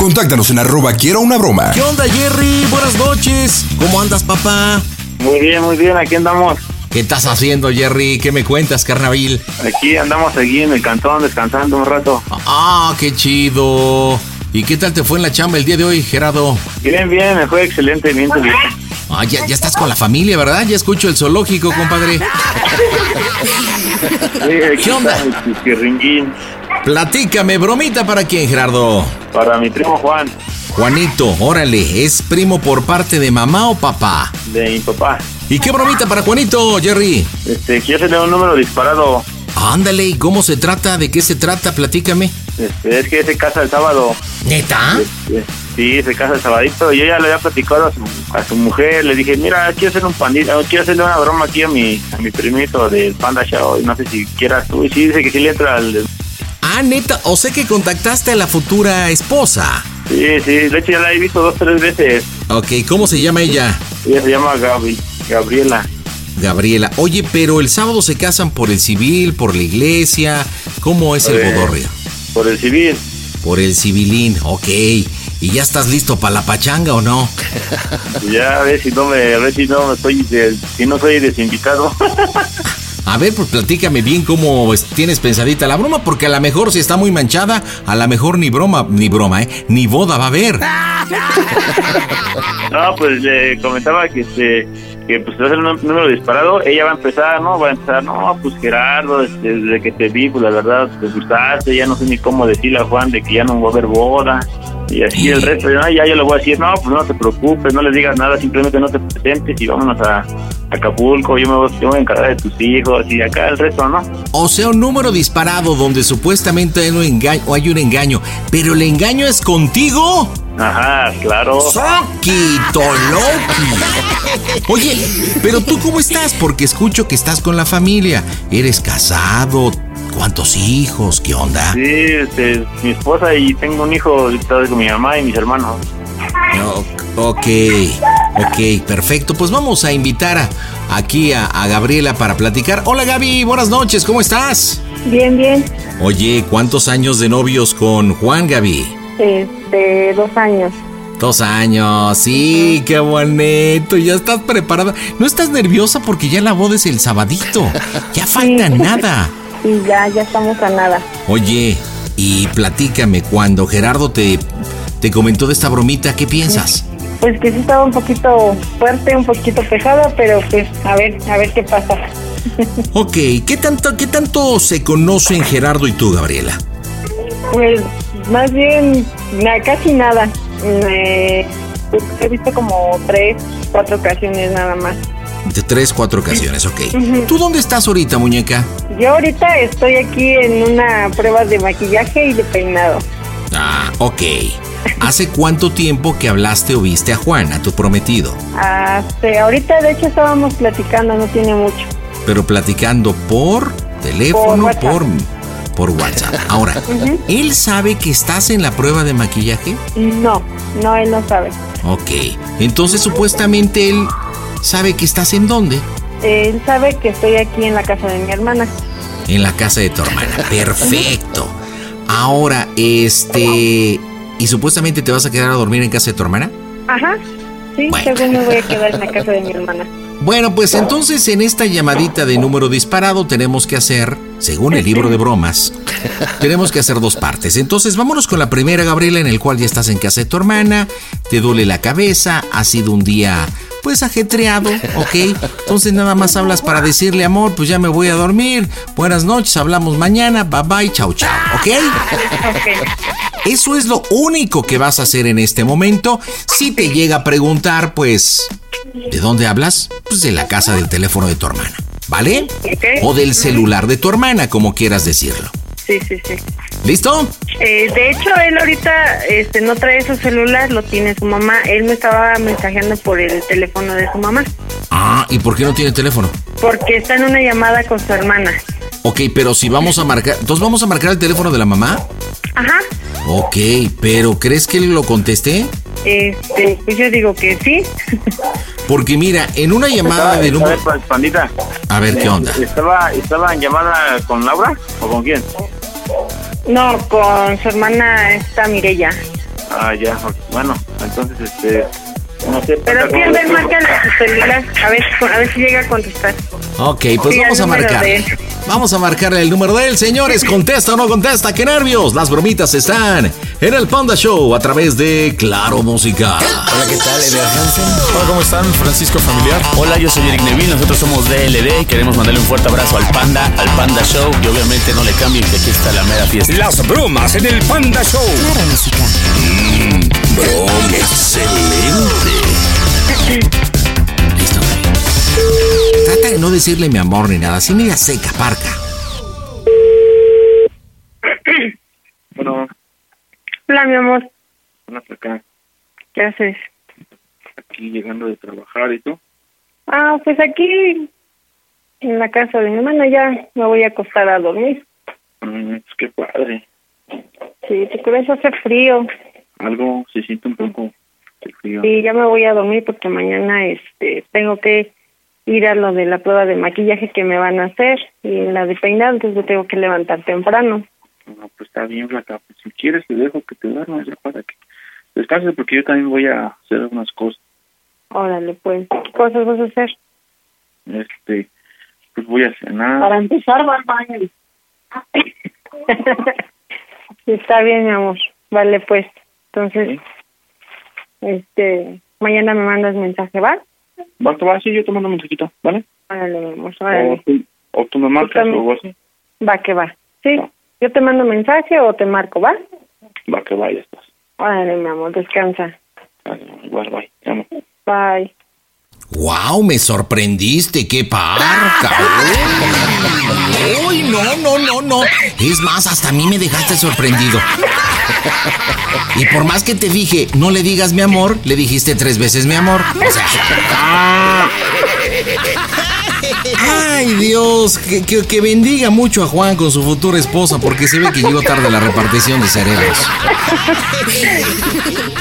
Contáctanos en arroba quiero una broma. ¿Qué onda, Jerry? Buenas noches. ¿Cómo andas, papá? Muy bien, muy bien, aquí andamos. ¿Qué estás haciendo, Jerry? ¿Qué me cuentas, carnaval? Aquí andamos aquí en el cantón descansando un rato. Ah, qué chido. ¿Y qué tal te fue en la chamba el día de hoy, Gerardo? Bien, bien, me fue excelente, bien, bien. Ah, ya, ya estás con la familia, ¿verdad? Ya escucho el zoológico, compadre. ¿Qué onda? Platícame, bromita para quién, Gerardo. Para mi primo Juan, Juanito, órale, ¿es primo por parte de mamá o papá? de mi papá. ¿Y qué bromita para Juanito, Jerry? Este, quiero tener un número disparado. Ándale, ¿y cómo se trata? ¿De qué se trata? Platícame. Este, es que se casa el sábado. ¿Neta? Este, sí, se casa el sabadito. Yo ya le había platicado a su, a su mujer. Le dije, mira, quiero hacer un pandita, quiero hacerle una broma aquí a mi, a mi primito del Panda Show. No sé si quieras tú. Y sí, dice que sí le entra al... Ah, neta, o sé que contactaste a la futura esposa. Sí, sí, de hecho ya la he visto dos, tres veces. Ok, ¿cómo se llama ella? Ella se llama Gaby, Gabriela. Gabriela. Oye, pero el sábado se casan por el civil, por la iglesia. ¿Cómo es el Eh, bodorrio? Por el civil. Por el civilín, ok. ¿Y ya estás listo para la pachanga o no? Ya a ver si no me, a ver si no estoy, de- si no soy desinvitado. [laughs] A ver, pues platícame bien cómo tienes pensadita la broma, porque a lo mejor si está muy manchada, a lo mejor ni broma, ni broma, ¿eh? Ni boda va a haber. [laughs] No, pues le comentaba que este que pues va a ser un número disparado, ella va a empezar, ¿no? Va a empezar, no, pues Gerardo, este, desde que te vi, pues la verdad, te gustaste, ya no sé ni cómo decirle a Juan de que ya no va a haber boda. Y así el resto, ya, ya yo le voy a decir, no, pues no te preocupes, no les digas nada, simplemente no te presentes y vámonos a Acapulco, yo me voy, yo me voy a encargar de tus hijos y acá el resto, ¿no? O sea, un número disparado donde supuestamente hay un engaño, o hay un engaño, pero el engaño es contigo. Ajá, claro. Soquito Loki. Oye, pero tú cómo estás? Porque escucho que estás con la familia. ¿Eres casado? ¿Cuántos hijos? ¿Qué onda? Sí, este, mi esposa y tengo un hijo ahorita con mi mamá y mis hermanos. No, ok, ok, perfecto. Pues vamos a invitar a- aquí a, a Gabriela para platicar. Hola Gaby, buenas noches, ¿cómo estás? Bien, bien. Oye, ¿cuántos años de novios con Juan Gaby? Este, dos años. Dos años, sí, qué bonito. Ya estás preparada. ¿No estás nerviosa porque ya la boda es el sabadito? Ya falta nada. [laughs] Y ya, ya estamos a nada. Oye, y platícame, cuando Gerardo te, te comentó de esta bromita, ¿qué piensas? Pues que sí estaba un poquito fuerte, un poquito pesada, pero pues a ver, a ver qué pasa. [laughs] Ok, ¿qué tanto, qué tanto se conocen Gerardo y tú, Gabriela? Pues más bien, na- casi nada. Me- he visto como tres, cuatro ocasiones nada más. De tres, cuatro ocasiones, ok. ¿Tú dónde estás ahorita, muñeca? Yo ahorita estoy aquí en una prueba de maquillaje y de peinado. Ah, ok. ¿Hace cuánto tiempo que hablaste o viste a Juan, a tu prometido? Hace, ahorita de hecho estábamos platicando, no tiene mucho. Pero platicando por teléfono, Por por, WhatsApp. por WhatsApp. Ahora. [laughs] ¿él sabe que estás en la prueba de maquillaje? No, no, él no sabe. Ok. Entonces, supuestamente él sabe que estás en dónde? Él sabe que estoy aquí en la casa de mi hermana. En la casa de tu hermana. Perfecto. Ahora, este... ¿Y supuestamente te vas a quedar a dormir en casa de tu hermana? Ajá, sí, según me voy a quedar en la casa de mi hermana. Bueno, pues entonces en esta llamadita de número disparado tenemos que hacer, según el libro de bromas, tenemos que hacer dos partes. Entonces vámonos con la primera, Gabriela, en el cual ya estás en casa de tu hermana, te duele la cabeza, ha sido un día pues ajetreado, ¿ok? Entonces nada más hablas para decirle, amor, pues ya me voy a dormir, buenas noches, hablamos mañana, bye bye, chau chau, ¿ok? Eso es lo único que vas a hacer en este momento. Si te llega a preguntar, pues, ¿de dónde hablas? Pues de la casa del teléfono de tu hermana, ¿vale? O del celular de tu hermana, como quieras decirlo. Sí, sí, sí. ¿Listo? Eh, de hecho, él ahorita este, no trae su celular, lo tiene su mamá. Él me estaba mensajeando por el teléfono de su mamá, Ah, ¿y por qué no tiene teléfono? porque está en una llamada con su hermana. Ok, pero si vamos a marcar, entonces vamos a marcar el teléfono de la mamá. Ajá. Ok, pero ¿crees que lo contesté? Este, pues yo digo que sí. Porque mira, en una llamada de número... A ver, pandita. A ver, ¿qué onda? ¿Estaba, ¿Estaba en llamada con Laura o con quién? No, con su hermana está Mirella. Ah, ya, bueno, entonces, este, no sé. Pero pasa sí, a con- ver, márcale a su celular, a ver, a ver si llega a contestar. Ok, pues Sí, el vamos a marcar. de. Vamos a marcarle el número de él, señores. ¿Contesta o no contesta? ¡Qué nervios! Las bromitas están en el Panda Show a través de Claro Música. Hola, ¿qué tal? Eder Hansen. Hola, ¿cómo están? Francisco Familiar. Hola, yo soy Eric Neville. Nosotros somos DLD y queremos mandarle un fuerte abrazo al Panda, al Panda Show. Y obviamente no le cambien que aquí está la mera fiesta. Las bromas en el Panda Show. Claro, música. Mmm, broma excelente. Listo. Trata de no decirle mi amor ni nada. Así media seca, parca. [clears throat] Bueno, Hola, mi amor, bueno, acá, ¿qué haces? aquí llegando de trabajar y tú. Ah, pues aquí en la casa de mi hermana ya me voy a acostar a dormir. Mm, pues qué padre. Sí, te crees hace frío Algo se siente un poco y ya me voy a dormir porque mañana este tengo que ir a lo de la prueba de maquillaje que me van a hacer y la de peinado, entonces me tengo que levantar temprano. No, pues está bien, flaca. Pues si quieres te dejo que te duermas ya para que descanses porque yo también voy a hacer unas cosas. Órale, pues, ¿qué cosas vas a hacer? Este, pues voy a cenar. Para empezar, va al baño. [laughs] [laughs] Está bien, mi amor. Vale, pues. Entonces, este, mañana me mandas mensaje, ¿va? Va, que va, sí, yo te mando un mensajito, ¿vale? Órale, O órale. tú, o tú me marcas también. o así. Va que va. Sí, yo te mando mensaje o te marco, ¿va? Va, que va, ya estás. Vale, mi amor, descansa. Igual, bye. Amo. Bye. ¡Wow! Me sorprendiste, qué parca. [laughs] ¡Uy, no, no, no, no! Es más, hasta a mí me dejaste sorprendido. Y por más que te dije, no le digas mi amor, le dijiste tres veces mi amor. O sea. ¡Ay, Dios! Que, que- bendiga mucho a Juan con su futura esposa, porque se ve que llegó tarde la repartición de cerebros.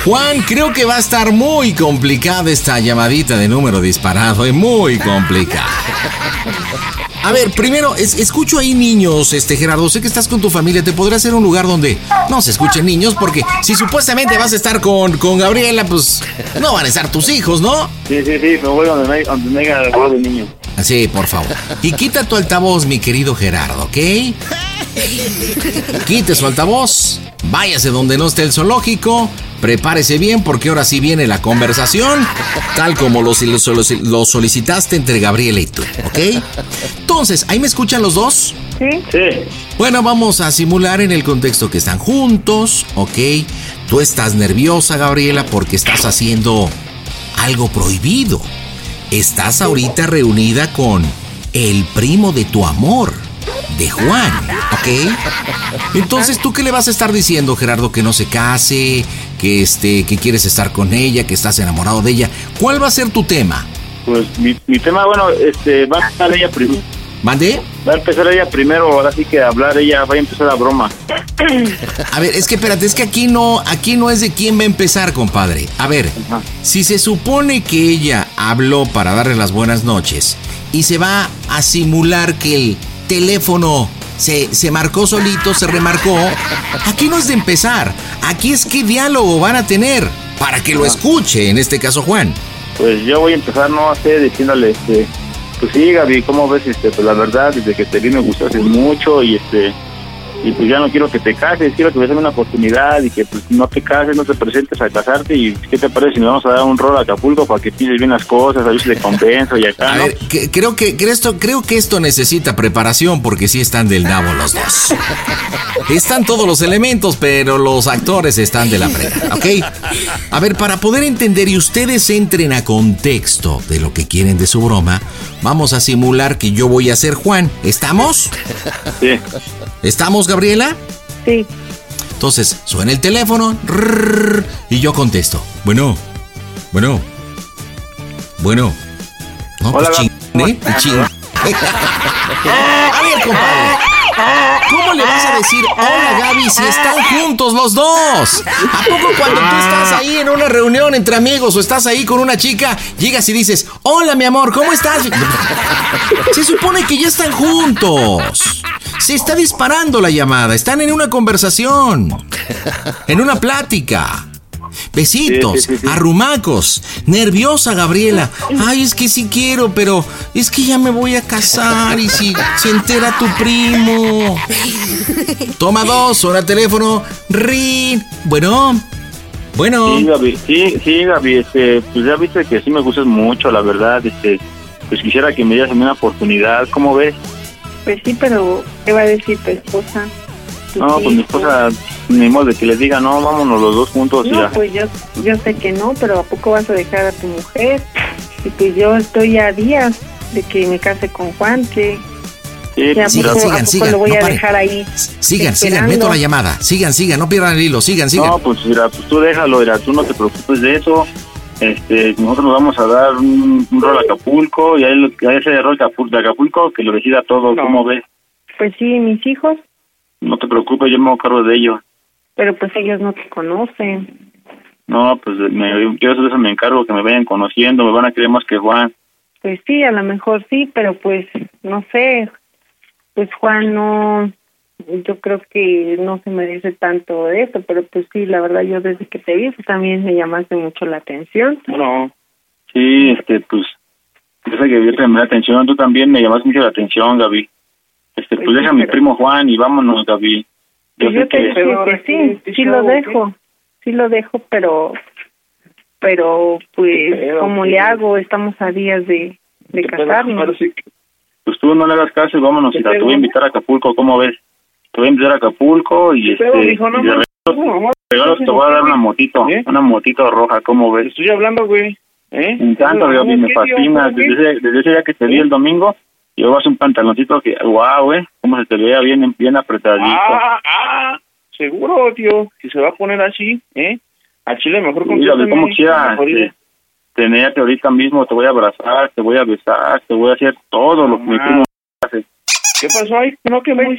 Juan, creo que va a estar muy complicada esta llamadita de número disparado, es muy complicada. A ver, primero, es- escucho ahí niños, este Gerardo, sé que estás con tu familia, te podría ser un lugar donde no se escuchen niños, porque si supuestamente vas a estar con, con Gabriela, pues no van a estar tus hijos, ¿no? Sí, sí, sí, me voy donde no hay- donde no voz de niño. Sí, por favor. Y quita tu altavoz, mi querido Gerardo, ¿ok? Quite su altavoz, váyase donde no esté el zoológico, prepárese bien porque ahora sí viene la conversación, tal como lo, lo- lo- lo solicitaste entre Gabriela y tú, ¿ok? Entonces, ¿ahí me escuchan los dos? Sí. Sí. Bueno, vamos a simular en el contexto que están juntos, ¿ok? Tú estás nerviosa, Gabriela, porque estás haciendo algo prohibido. Estás ahorita reunida con el primo de tu amor, de Juan, ¿ok? Entonces, ¿tú qué le vas a estar diciendo, Gerardo? Que no se case, que este, que quieres estar con ella, que estás enamorado de ella. ¿Cuál va a ser tu tema? Pues mi, mi tema, bueno, este, va a empezar ella primero. ¿Mande? Va a empezar ella primero, ahora sí que a hablar ella, va a empezar la broma. A ver, es que espérate, es que aquí no, aquí no es de quién va a empezar, compadre. A ver, si se supone que ella habló para darle las buenas noches y se va a simular que el teléfono se, se marcó solito, se remarcó, aquí no es de empezar, aquí es qué diálogo van a tener para que lo escuche, en este caso Juan. Pues yo voy a empezar, no sé, diciéndole, este, pues sí, Gaby, ¿cómo ves? Este, pues la verdad, desde que te vi me gustaste mucho y este, y pues ya no quiero que te cases, quiero que me des una oportunidad y que pues no te cases, no te presentes a casarte y ¿qué te parece si nos vamos a dar un rol a Acapulco para que pienses bien las cosas, a ver si te compenso y acá, A ¿no? ver, que- creo que, que esto, creo que esto necesita preparación porque sí están del nabo los dos. Están todos los elementos, pero los actores están de la frega, ¿ok? A ver, para poder entender y ustedes entren a contexto de lo que quieren de su broma, vamos a simular que yo voy a ser Juan. ¿Estamos? Sí. ¿Estamos, Gabriela? Sí. Entonces, suena el teléfono y yo contesto. Bueno, bueno, bueno. No, Hola, pues ching. ¿eh? Y ching. [laughs] [laughs] A ver, compadre. ¿Cómo le vas a decir hola Gaby si están juntos los dos? ¿A poco cuando tú estás ahí en una reunión entre amigos o estás ahí con una chica, llegas y dices, hola mi amor, ¿cómo estás? [laughs] Se supone que ya están juntos. Se está disparando la llamada, están en una conversación, en una plática. Besitos, Sí, sí, sí, sí. arrumacos, nerviosa Gabriela. Ay, es que sí quiero, pero es que ya me voy a casar y si se entera tu primo. Toma dos, el teléfono. Rin. Bueno. Bueno. Sí, Gaby, sí, sí, Gaby, este, pues ya viste que sí me gustas mucho, la verdad, este, pues quisiera que me dieras una oportunidad, ¿cómo ves? Pues sí, pero ¿qué va a decir tu esposa? ¿Tus No, pues mi esposa, ni modo de que les diga, no, vámonos los dos juntos y No, ya. pues yo, yo sé que no, pero ¿a poco vas a dejar a tu mujer? Y pues yo estoy a días de que me case con Juan, que Sí, que a sigan, poco, sigan, a poco sigan, lo voy no a paren. dejar ahí. Sigan, sigan, meto la llamada. Sigan, sigan, no pierdan el hilo. Sigan, sigan. No, pues mira, pues tú déjalo, mira, tú no te preocupes de eso. Este, nosotros nos vamos a dar un, un rol a Acapulco y a, él, a ese rol de Acapulco, que lo decida todo, ¿cómo ves? Pues sí, mis hijos, No te preocupes, yo me hago cargo de ellos. pero pues ellos no te conocen. No, pues me, yo de eso me encargo, que me vayan conociendo, me van a querer más que Juan. Pues sí, a lo mejor sí, pero pues no sé. Pues Juan no, yo creo que no se merece tanto de eso, pero pues sí, la verdad yo desde que te vi pues, también me llamaste mucho la atención. No. Sí, este, pues, sé que yo te llamé la atención, tú también me llamas mucho la atención, Gaby. Este, pues, Pues sí, deja a mi pero- primo Juan y vámonos, Gaby. Yo Pues sé yo te que... dije que sí, sí lo dejo, sí lo dejo, pero, pero pues, Pero, ¿cómo pues, le hago? Estamos a días de, de casarnos. Pues tú no le hagas caso y vámonos, y te voy a invitar a Acapulco, ¿cómo ves? Te voy a invitar a Acapulco y Te este, mijo, no y de regalo te voy a dar una motito, una motito roja, ¿cómo ves? Estoy hablando, güey. ¿Eh? Me encanta, no, me ¿qué, fascina. Desde ese, desde ese día que te vi el domingo, llevas un pantaloncito que, wow, eh, cómo se te vea bien, bien apretadito. Ah, ah, seguro, tío, que se va a poner así, ¿eh? A Chile mejor Gaby, contéstame, como quiera, mejor este, dile. tenerte ahorita mismo, te voy a abrazar, te voy a besar, te voy a hacer todo lo que mi Ah. primo hace. ¿Qué pasó ahí? No, que muy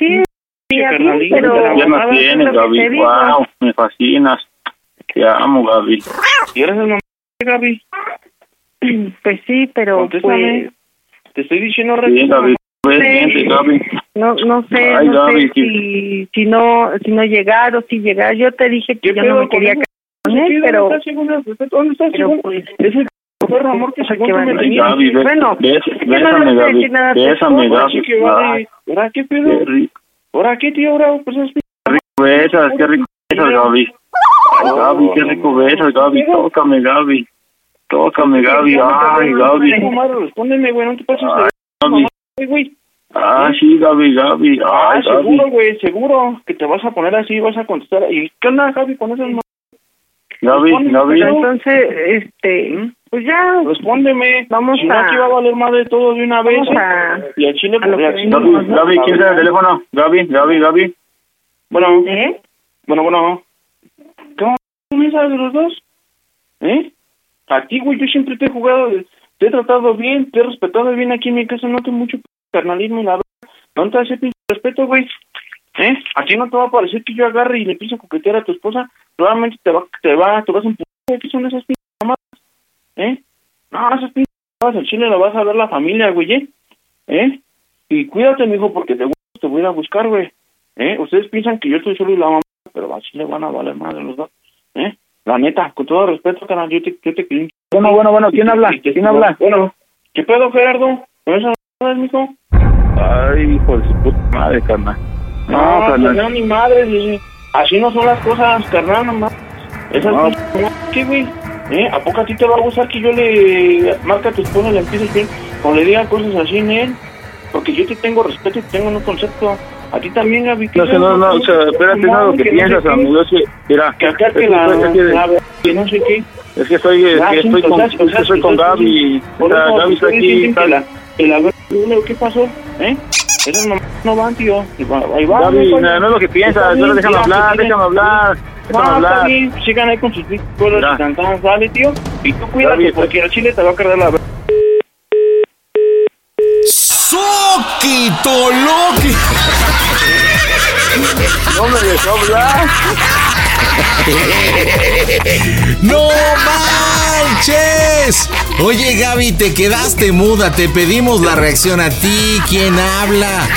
sí, pero- de Ya nos tienes, Gaby, wow, me fascinas. Te amo, Gaby. ¿Y eres el mamá, Gaby? [clears throat] Pues sí, pero Contéstame. pues Te estoy diciendo Gaby, Gaby. no no sé, Ay, no Gaby, sé si si no si no llegar o si llegar. Yo te dije que yo no me quería casar con él, pero ¿Dónde está pues Ese perro amor que tenías. Gaby, Bueno, bésame, Gaby, bésame, Gaby. Así que vale. Ay, ¿Ahora qué qué pedo? ¿Ahora qué, tío? ¿Ahora pues es qué rico besas, qué rico besas, Gaby. Gaby, qué rico besas, Gaby, tócame, Gaby. Tócame, Gaby, ay, Gaby. No, madre, respóndeme, güey, no te pases Ay, de... Gaby. Ay, güey. Ah, sí, Gaby, Gaby, Ah, ay, seguro, Gaby. güey, seguro que te vas a poner así y vas a contestar. ¿Y qué onda, Javi, con esas Gaby, Gaby. entonces este pues ya Respóndeme. Vamos si no, a- aquí va a valer más de todo de una vez. Vamos ¿eh? a- Y al chile, pues. Gaby, Gaby, ¿quién está el teléfono? Gaby, Gaby, Gaby. Bueno, ¿Eh? bueno, bueno. ¿Cómo me sabes de los dos? ¿Eh? A ti, güey, yo siempre te he jugado, te he tratado bien, te he respetado bien aquí en mi casa, no te mucho carnalismo y la verdad. ¿Dónde está ese pinche respeto, güey? ¿Eh? A ti no te va a parecer que yo agarre y le empiezo a coquetear a tu esposa. Probablemente te va, te va, te vas a empujar, ¿qué son esas pinches mamadas? ¿Eh? No, esas pinches al chile la vas a ver la familia, güey, ¿eh? ¿Eh? Y cuídate, mijo, porque de te voy a ir a buscar, güey. ¿Eh? Ustedes piensan que yo estoy solo y la mamá, pero así le van a valer más de los dos. ¿Eh? La neta, con todo respeto, canal, yo te, yo te quiero. Bueno, bueno, bueno, ¿quién habla? ¿Quién habla? Bueno, ¿qué pedo, Gerardo? ¿Con esas mamadas, mijo? Ay, hijo de su puta madre, carnal. No, No, carnal. carnal, ni madre, así no son las cosas, carnal, nomás. Esas No. mamadas, ¿qué, güey? ¿Eh? ¿A poco a ti te va a gustar que yo le marque a tu esposa y le empiece bien o le diga cosas así en él? Porque yo te tengo respeto y te tengo un concepto. A ti también, Gaby. No, sé, no, no, o sea, espérate, no, lo que piensas, amigo, es que, mira, Que acá que que la, que- la que no sé qué. es que estoy, es Ah, que estoy o con, sea, es que estoy con Gaby, o sea, Gaby está aquí, que la, que la ¿qué pasó? ¿Eh? Esas mamás no van, tío. Ahí va. Gaby, no, no es lo que piensas, solo déjame hablar, déjame hablar, déjame No, hablar. bien, sigan ahí con sus Mira. y cantadas, dale, tío. Y tú cuídate, Gaby, porque el chile te va a cargar la... ¡Soquito Loki! No me dejó hablar. ¡No manches! Oye Gaby, te quedaste muda, te pedimos la reacción a ti. ¿Quién habla?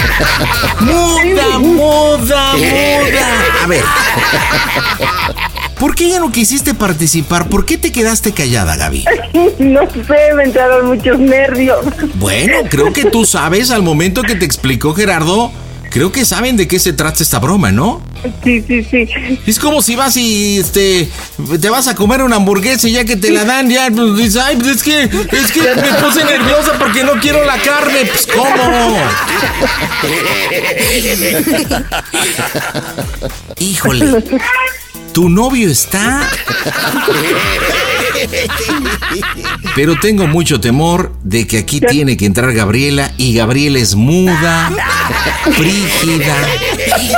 ¡Muda, muda, muda! A ver. ¿Por qué ya no quisiste participar? ¿Por qué te quedaste callada, Gaby? no sé, me entraron muchos nervios. Bueno, creo que tú sabes al momento que te explicó Gerardo. Creo que saben de qué se trata esta broma, ¿no? Sí, sí, sí. Es como si vas y este te vas a comer una hamburguesa y ya que te la dan, ya pues, dices, ay, pues, es que es que me puse nerviosa porque no quiero la carne. Pues ¿cómo? Híjole. Tu novio está. [laughs] Pero tengo mucho temor de que aquí tiene que entrar Gabriela y Gabriela es muda, [laughs] frígida,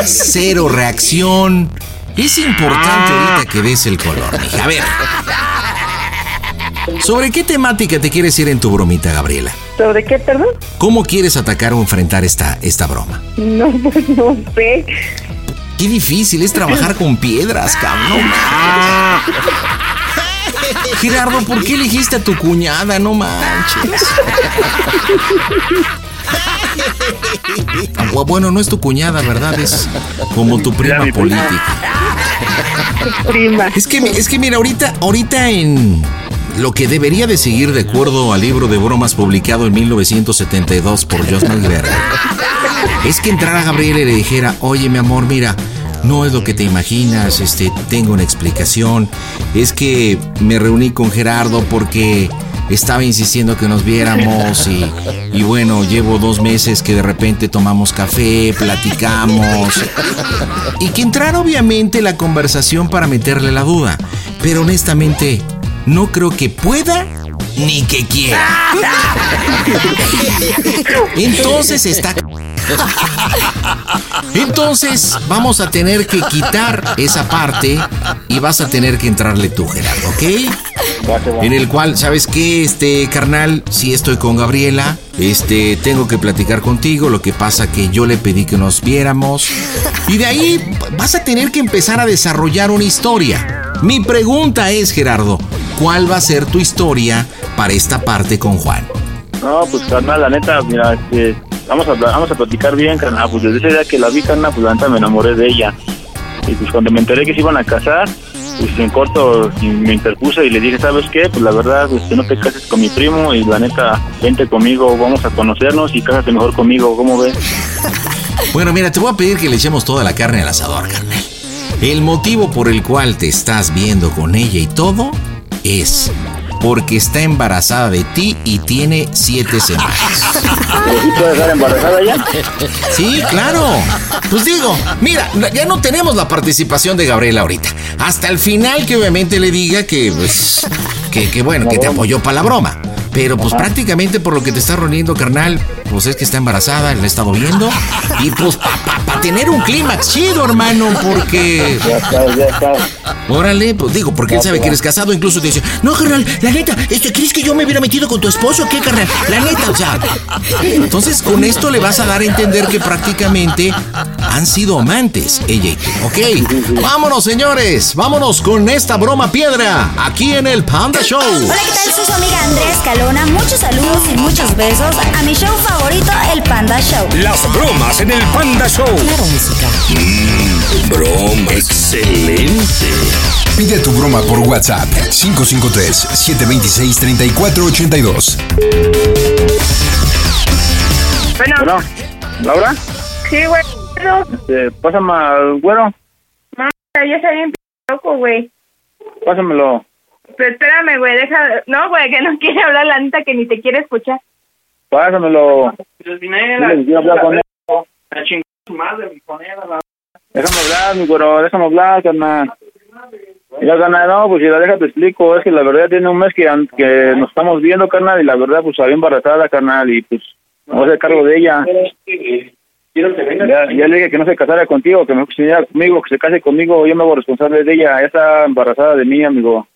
cero reacción. Es importante ahorita que des el color, mija. A ver. ¿Sobre qué temática te quieres ir en tu bromita, Gabriela? ¿Sobre qué, perdón? ¿Cómo quieres atacar o enfrentar esta, esta broma? No, [laughs] pues no sé. Qué difícil es trabajar con piedras, cabrón. Gerardo, ¿por qué elegiste a tu cuñada? No manches. Bueno, no es tu cuñada, ¿verdad? Es como tu prima política. Prima. Es que, es que mira, ahorita, ahorita en lo que debería de seguir de acuerdo al libro de bromas publicado en 1972 por Josh Malberg, es que entrara Gabriela y le dijera, oye mi amor, mira, no es lo que te imaginas, este, tengo una explicación, es que me reuní con Gerardo porque estaba insistiendo que nos viéramos y, y bueno, llevo dos meses que de repente tomamos café, platicamos y que entrara obviamente la conversación para meterle la duda. Pero honestamente, no creo que pueda ni que quiera. [laughs] Entonces está... [laughs] Entonces vamos a tener que quitar esa parte y vas a tener que entrarle tú, Gerardo, ¿ok? En el cual, ¿sabes qué? Este, carnal, si estoy con Gabriela, este, tengo que platicar contigo, lo que pasa que yo le pedí que nos viéramos. Y de ahí vas a tener que empezar a desarrollar una historia. Mi pregunta es, Gerardo, ¿cuál va a ser tu historia para esta parte con Juan? No, pues carnal, la neta, mira, este, vamos a vamos a platicar bien, carnal. Pues desde ese día que la vi, carnal, pues la neta me enamoré de ella. Y pues cuando me enteré que se iban a casar, pues en corto me interpuse y le dije, ¿sabes qué? Pues la verdad, pues que no te cases con mi primo y la neta, vente conmigo, vamos a conocernos y cásate mejor conmigo, ¿cómo ves? [laughs] Bueno, mira, te voy a pedir que le echemos toda la carne al asador, carnal. El motivo por el cual te estás viendo con ella y todo es porque está embarazada de ti y tiene siete semanas. ¿Y puede estar embarazada ya? Sí, claro. Pues digo, mira, ya no tenemos la participación de Gabriela ahorita. Hasta el final que obviamente le diga que, pues, que, que bueno, que te apoyó para la broma. Pero pues prácticamente por lo que te está reuniendo, carnal, pues es que está embarazada, la he estado viendo. Y pues para tener un clímax chido, hermano, porque... Ya está, ya está. Órale, pues digo, porque él sabe que eres casado, incluso te dice, no, carnal, la neta, este, ¿crees que yo me hubiera metido con tu esposo o qué, carnal? La neta, o sea. Entonces, con esto le vas a dar a entender que prácticamente han sido amantes, ella y tú, ¿ok? Vámonos, señores, vámonos con esta broma piedra, aquí en el Panda Show. Hola, ¿qué tal? Soy su amiga Andrea Escalona. Muchos saludos y muchos besos a mi show favorito, el Panda Show. Las bromas en el Panda Show. Claro, música. Mmm, broma. Excelente. Pide tu broma por WhatsApp 553-726-3482. Bueno, Bueno, ¿Laura? sí, güey. Este, pásame al güero, mamá, ya está bien loco, güey. pásamelo. Pero espérame, güey, deja... No, güey, que no quiere hablar la neta que ni te quiere escuchar. Pásamelo. Pues. A madre, mi conera, Déjame hablar, mi güero, déjame hablar, carnal. Ya, carnal, no, pues si la deja te explico, es que la verdad tiene un mes que, que nos estamos viendo, carnal, y la verdad, pues salió embarazada, carnal, y pues me voy a hacer cargo de ella. Ya, ya le dije que no se casara contigo, que me estuviera conmigo, que se case conmigo, yo me hago responsable de ella. Ella está embarazada de mí, amigo.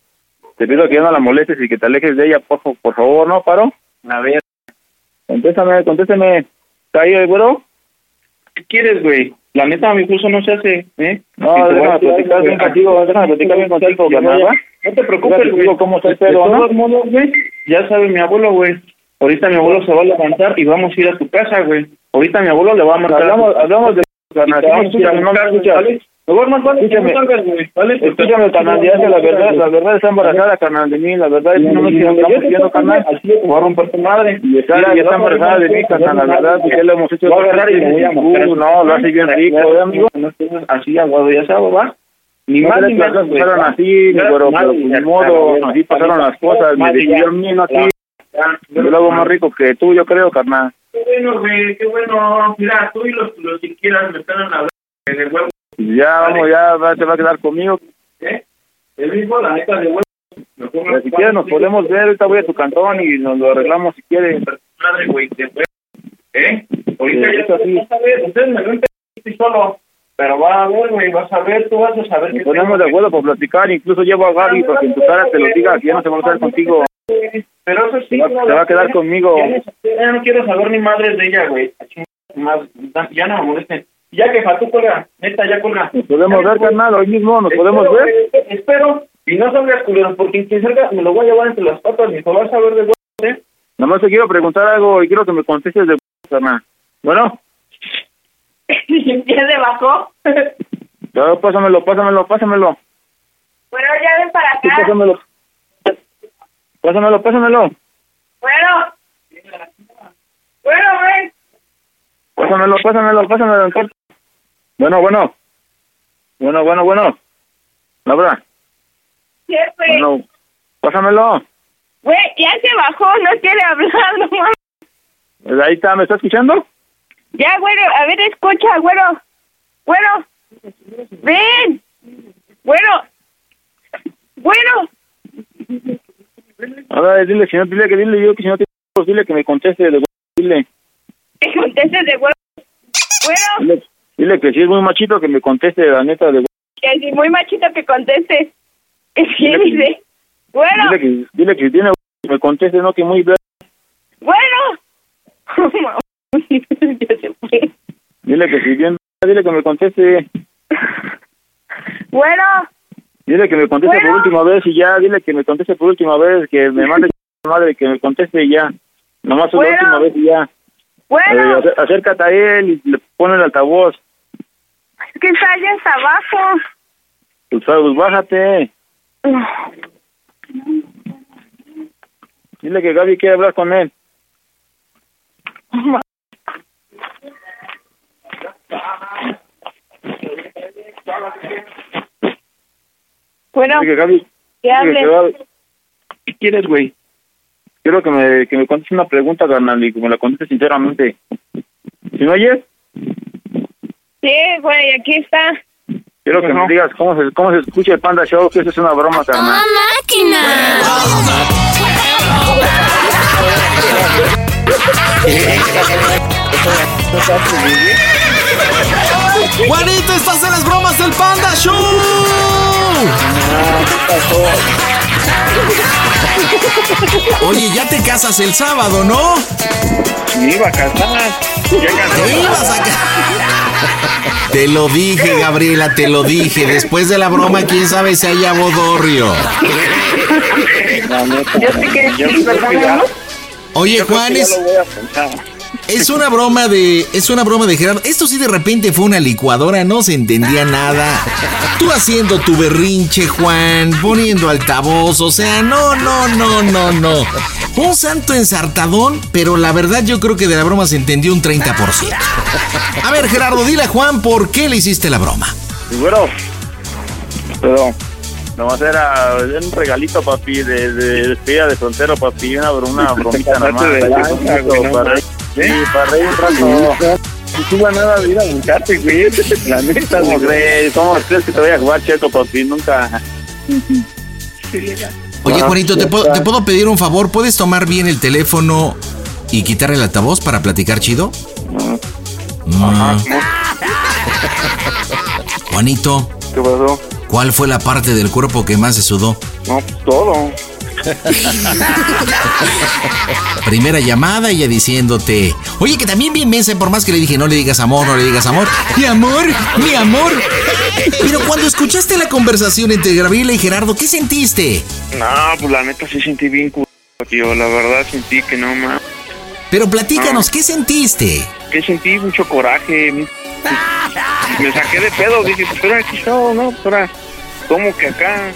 Te pido que ya no la molestes y que te alejes de ella, por favor, ¿no, Paro? A ver, Contéstame, contéstame. ¿Está ahí, güero? ¿Qué quieres, güey? La neta, mi curso no se hace, ¿eh? No, Si déjame platicar bien contigo, déjame platicar bien contigo, carnal, ¿va? No te preocupes, güey. cómo está el De pedo, ¿no? todos modos, güey, ya sabe mi abuelo, güey. Ahorita mi abuelo se va a levantar y vamos a ir a tu casa, güey. Ahorita mi abuelo le va a marcar. Hablamos, hablamos de carnal. Te más vale que Escúchame. no salgas, güey, ¿vale? Escúchame, carnal, ya sé la verdad, la verdad está embarazada, carnal, de mí, la verdad es que no me estamos estoy carnal. así de que voy a romper tu madre. Y está, ya está embarazada de mí, carnal, la verdad, pues ya lo hemos hecho. Voy a agarrar y me voy a mostrar. No, lo hace bien rico, ¿eh, amigo? Así aguado, ya sabes, ¿va? Ni más ni que menos, pasaron así, Ya, pero, pues, ya, ni modo, ya, así pasaron las cosas, me ya. decidieron bien aquí. Ya, Yo lo hago más rico que tú, yo creo, carnal. Qué bueno, güey, qué bueno. Mira, tú y los, los que quieras me están hablando de huevo. Ya, vamos, ya va- te va a quedar conmigo. ¿eh? El mismo, la neta, de huevo. Pongo Si quieres nos podemos ver, ahorita voy a tu cantón y nos lo arreglamos si quieres. Madre, güey. ¿Eh? Ahorita ya sí. ustedes me ven solo. Pero vas a ver, güey, vas a ver, tú vas a saber Nos ponemos de acuerdo por platicar, incluso llevo a Gaby para que en tu cara te lo diga, que ya no se va a estar contigo. Pero eso sí, Te va- va a quedar conmigo. Ya, no- quiero saber ni madres de ella, güey. Ya no me molesten. Ya que tú colga, neta, ya colga. Nos podemos ver, carnal, hoy mismo nos podemos ver. güey, Espero, y no salgas culero, porque quien salga me lo voy a llevar entre las patas, ni te vas a ver de huevo, ¿eh? Nomás te quiero preguntar algo y quiero que me contestes de carnal. Bueno, ¿Ya se bajó? ya, pásamelo, pásamelo, pásamelo. Bueno, ya ven para Sí, acá. pásamelo. Pásamelo, pásamelo. Bueno. Bueno, ven. Pásamelo, pásamelo, pásamelo. Bueno, bueno. Bueno, bueno, bueno. Laura, Jefe. bueno. Pásamelo. Güey, ya se bajó, no quiere hablar, no mames. Ahí está, ¿me está escuchando? Ya, güero, a ver, escucha, güero. Güero. Ven. Güero. Güero. A ver, dile, señor, dile que dile yo que si no tiene dile que me conteste de huevos, dile. Que contestes de güero. Güero. dile. Dile que si es muy machito que me conteste la neta de. Que si muy machito que contestes. [laughs] Que Dile que- dice. Güero. Dile que, dile que si tiene que me conteste, no que muy fue. [laughs] Dile que si bien, dile que me conteste. [laughs] Güero. Dile que me conteste Bueno. por última vez y ya, dile que me conteste por última vez, que me mande madre que me conteste y ya. Nomás una Bueno. última vez y ya. Bueno. Eh, acé- acércate a él y le pone el altavoz. Es que está allá hasta abajo. Pues, pues bájate. Dile que Gaby quiere hablar con él. Bueno, Dile que Gaby, que dile hable. que Gaby- ¿Qué quieres, güey? Quiero que me, que me contestes una pregunta, carnal, y que me la contestes sinceramente. ¿Si me oyes? Sí, güey, aquí está. Quiero que me digas cómo se, cómo se escucha el Panda Show, que eso es una broma, carnal. Juanito, estás en las bromas del Panda Show. Oye, ya te casas el sábado, ¿no? Me iba a casar. Ya Te ibas a ca- [laughs] Te lo dije, Gabriela, te lo dije. Después de la broma, quién sabe si haya bodorrio. Yo sé que sí, ¿verdad, mi amor? Oye, Juan, es, una broma de. Es una broma de Gerardo. Esto sí de repente fue una licuadora, no se entendía nada. Tú haciendo tu berrinche, Juan, poniendo altavoz, o sea, no, no, no, no, no. Un santo ensartadón, pero la verdad yo creo que de la broma se entendió un 30%. A ver, Gerardo, dile a Juan por qué le hiciste la broma. Bueno, pero nomás era, un regalito, papi, de, de despedida de soltero, papi, una, una bromita [laughs] nomás. No sí, para reír un rato. Tú van nada de ir a buscarte, güey. La neta, ¿Cómo crees? ¿Cómo crees que te voy a jugar checo, papi? Nunca. Oye, Ah, Juanito, ¿te puedo. ¿te puedo pedir un favor? ¿Puedes tomar bien el teléfono y quitar el altavoz para platicar chido? Mm. Juanito. ¿Qué pasó? ¿Cuál fue la parte del cuerpo que más se sudó? No, pues todo. [laughs] Primera llamada, ella diciéndote, oye, que también bien mensa, por más que le dije, no le digas amor, no le digas amor. Mi amor, mi amor. Pero cuando escuchaste la conversación entre Gabriela y Gerardo, ¿qué sentiste? No, pues la neta sí sentí bien culo, tío. La verdad sentí que no más. Pero platícanos, ¿qué sentiste? Que sentí mucho coraje. Me saqué de pedo. Dije, pues ahora qué show, ¿no? Pues ahora, ¿cómo que acá?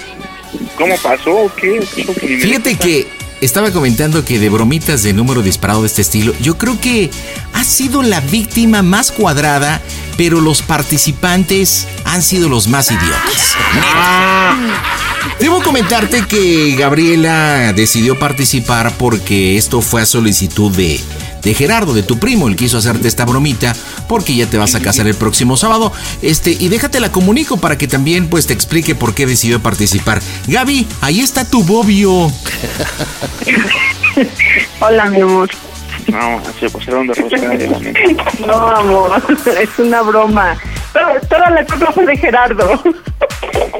¿Cómo pasó? ¿Qué? ¿Qué Fíjate que estaba comentando que de bromitas de número disparado de este estilo, yo creo que ha sido la víctima más cuadrada, pero los participantes han sido los más idiotas. Debo comentarte que Gabriela decidió participar porque esto fue a solicitud de, de Gerardo, de tu primo. Él quiso hacerte esta bromita porque ya te vas a casar el próximo sábado. Este, y déjate la comunico para que también pues te explique por qué decidió participar. Gaby, ahí está tu bobio. [laughs] Hola, mi amor. No, se pusieron de rosca. [laughs] No, amor, es una broma. Pero toda la culpa fue de Gerardo.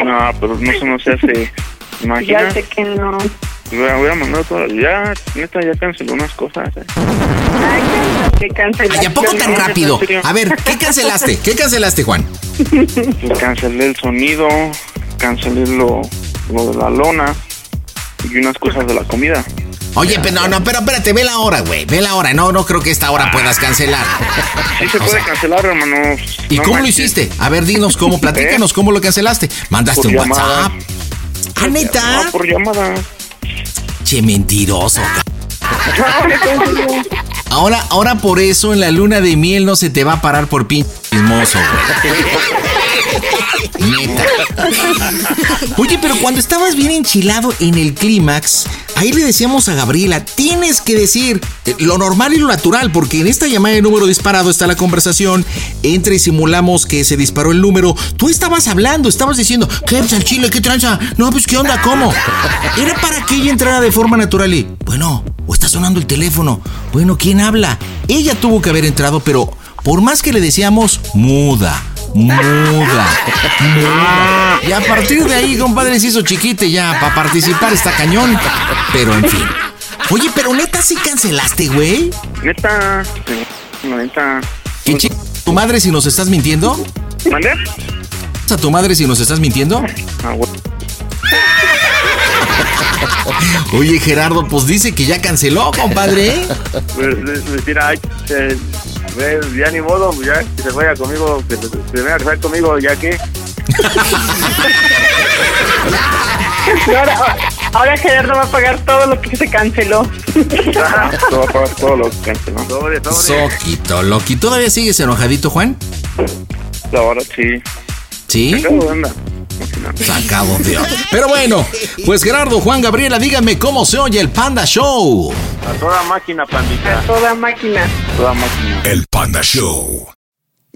No, pero no, eso no se hace. Ya Imagina. sé que no. Hubiera, hubiera mandado todo. Ya, neta, ya canceló unas cosas. ¿eh? Qué cancelación. ¿Y a poco tan rápido? A ver, ¿qué cancelaste? ¿Qué cancelaste, Juan? Pues cancelé el sonido, cancelé lo, lo de la lona y unas cosas de la comida. Oye, pero no, no, pero espérate, ve la hora, güey. Ve la hora. No, no creo que esta hora puedas cancelar. Sí se puede cancelar, hermano. ¿Y No cómo lo hiciste? A ver, dinos cómo, [laughs] platícanos cómo lo cancelaste. ¿Mandaste Por un llamada. WhatsApp? ¿Ah, neta? No, por llamada. Che, mentiroso. Ahora, ahora por eso en la luna de miel no se te va a parar por pin chismoso. Neta. Oye, pero cuando estabas bien enchilado en el clímax, Ahí le decíamos a Gabriela, tienes que decir lo normal y lo natural, porque en esta llamada de número disparado está la conversación, entra y simulamos que se disparó el número. Tú estabas hablando, estabas diciendo, ¿qué pues al chile? ¿Qué tranza? No, pues ¿qué onda? ¿Cómo? Era para que ella entrara de forma natural y, bueno, o está sonando el teléfono. Bueno, ¿quién habla? Ella tuvo que haber entrado, pero por más que le decíamos, muda. Muda, muda. Y a partir de ahí, compadre, se hizo chiquite ya. Para participar está cañón. Pero en fin. Oye, pero neta sí cancelaste, güey. Neta, sí, neta. ¿Qué chi... ¿Tu madre si nos estás mintiendo? ¿Mande? ¿A tu madre si nos estás mintiendo? Ah, güey. Oye, Gerardo, pues dice que ya canceló, compadre. Pues, pues, pues, mira, ay, eh, pues, ya ni modo, pues, ya que se vaya conmigo, que se, se venga a casar conmigo, ya que. [laughs] Ahora, ahora Gerardo va a pagar todo lo que se canceló. Todo va a pagar todo lo que canceló. Sobre, Soquito, Loki. ¿Todavía sigues enojadito, Juan? Ahora sí. ¿Sí? Sacado de onda. Pero bueno, pues Gerardo, Juan, Gabriela, díganme cómo se oye el Panda Show. A toda máquina, pandita. Toda máquina. Toda máquina. El Panda Show.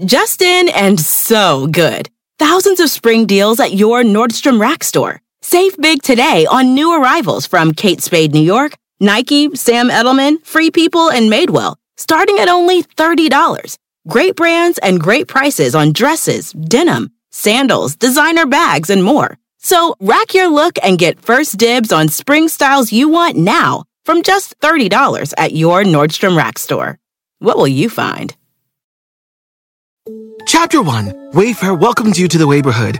Justin and so good. Thousands of spring deals at your Nordstrom Rack store. Save big today on new arrivals from Kate Spade New York, Nike, Sam Edelman, Free People, and Madewell, starting at only $30. Great brands and great prices on dresses, denim, sandals, designer bags, and more. So rack your look and get first dibs on spring styles you want now from just $30 at your Nordstrom Rack store. What will you find? Chapter 1 Wayfair welcomes you to the neighborhood.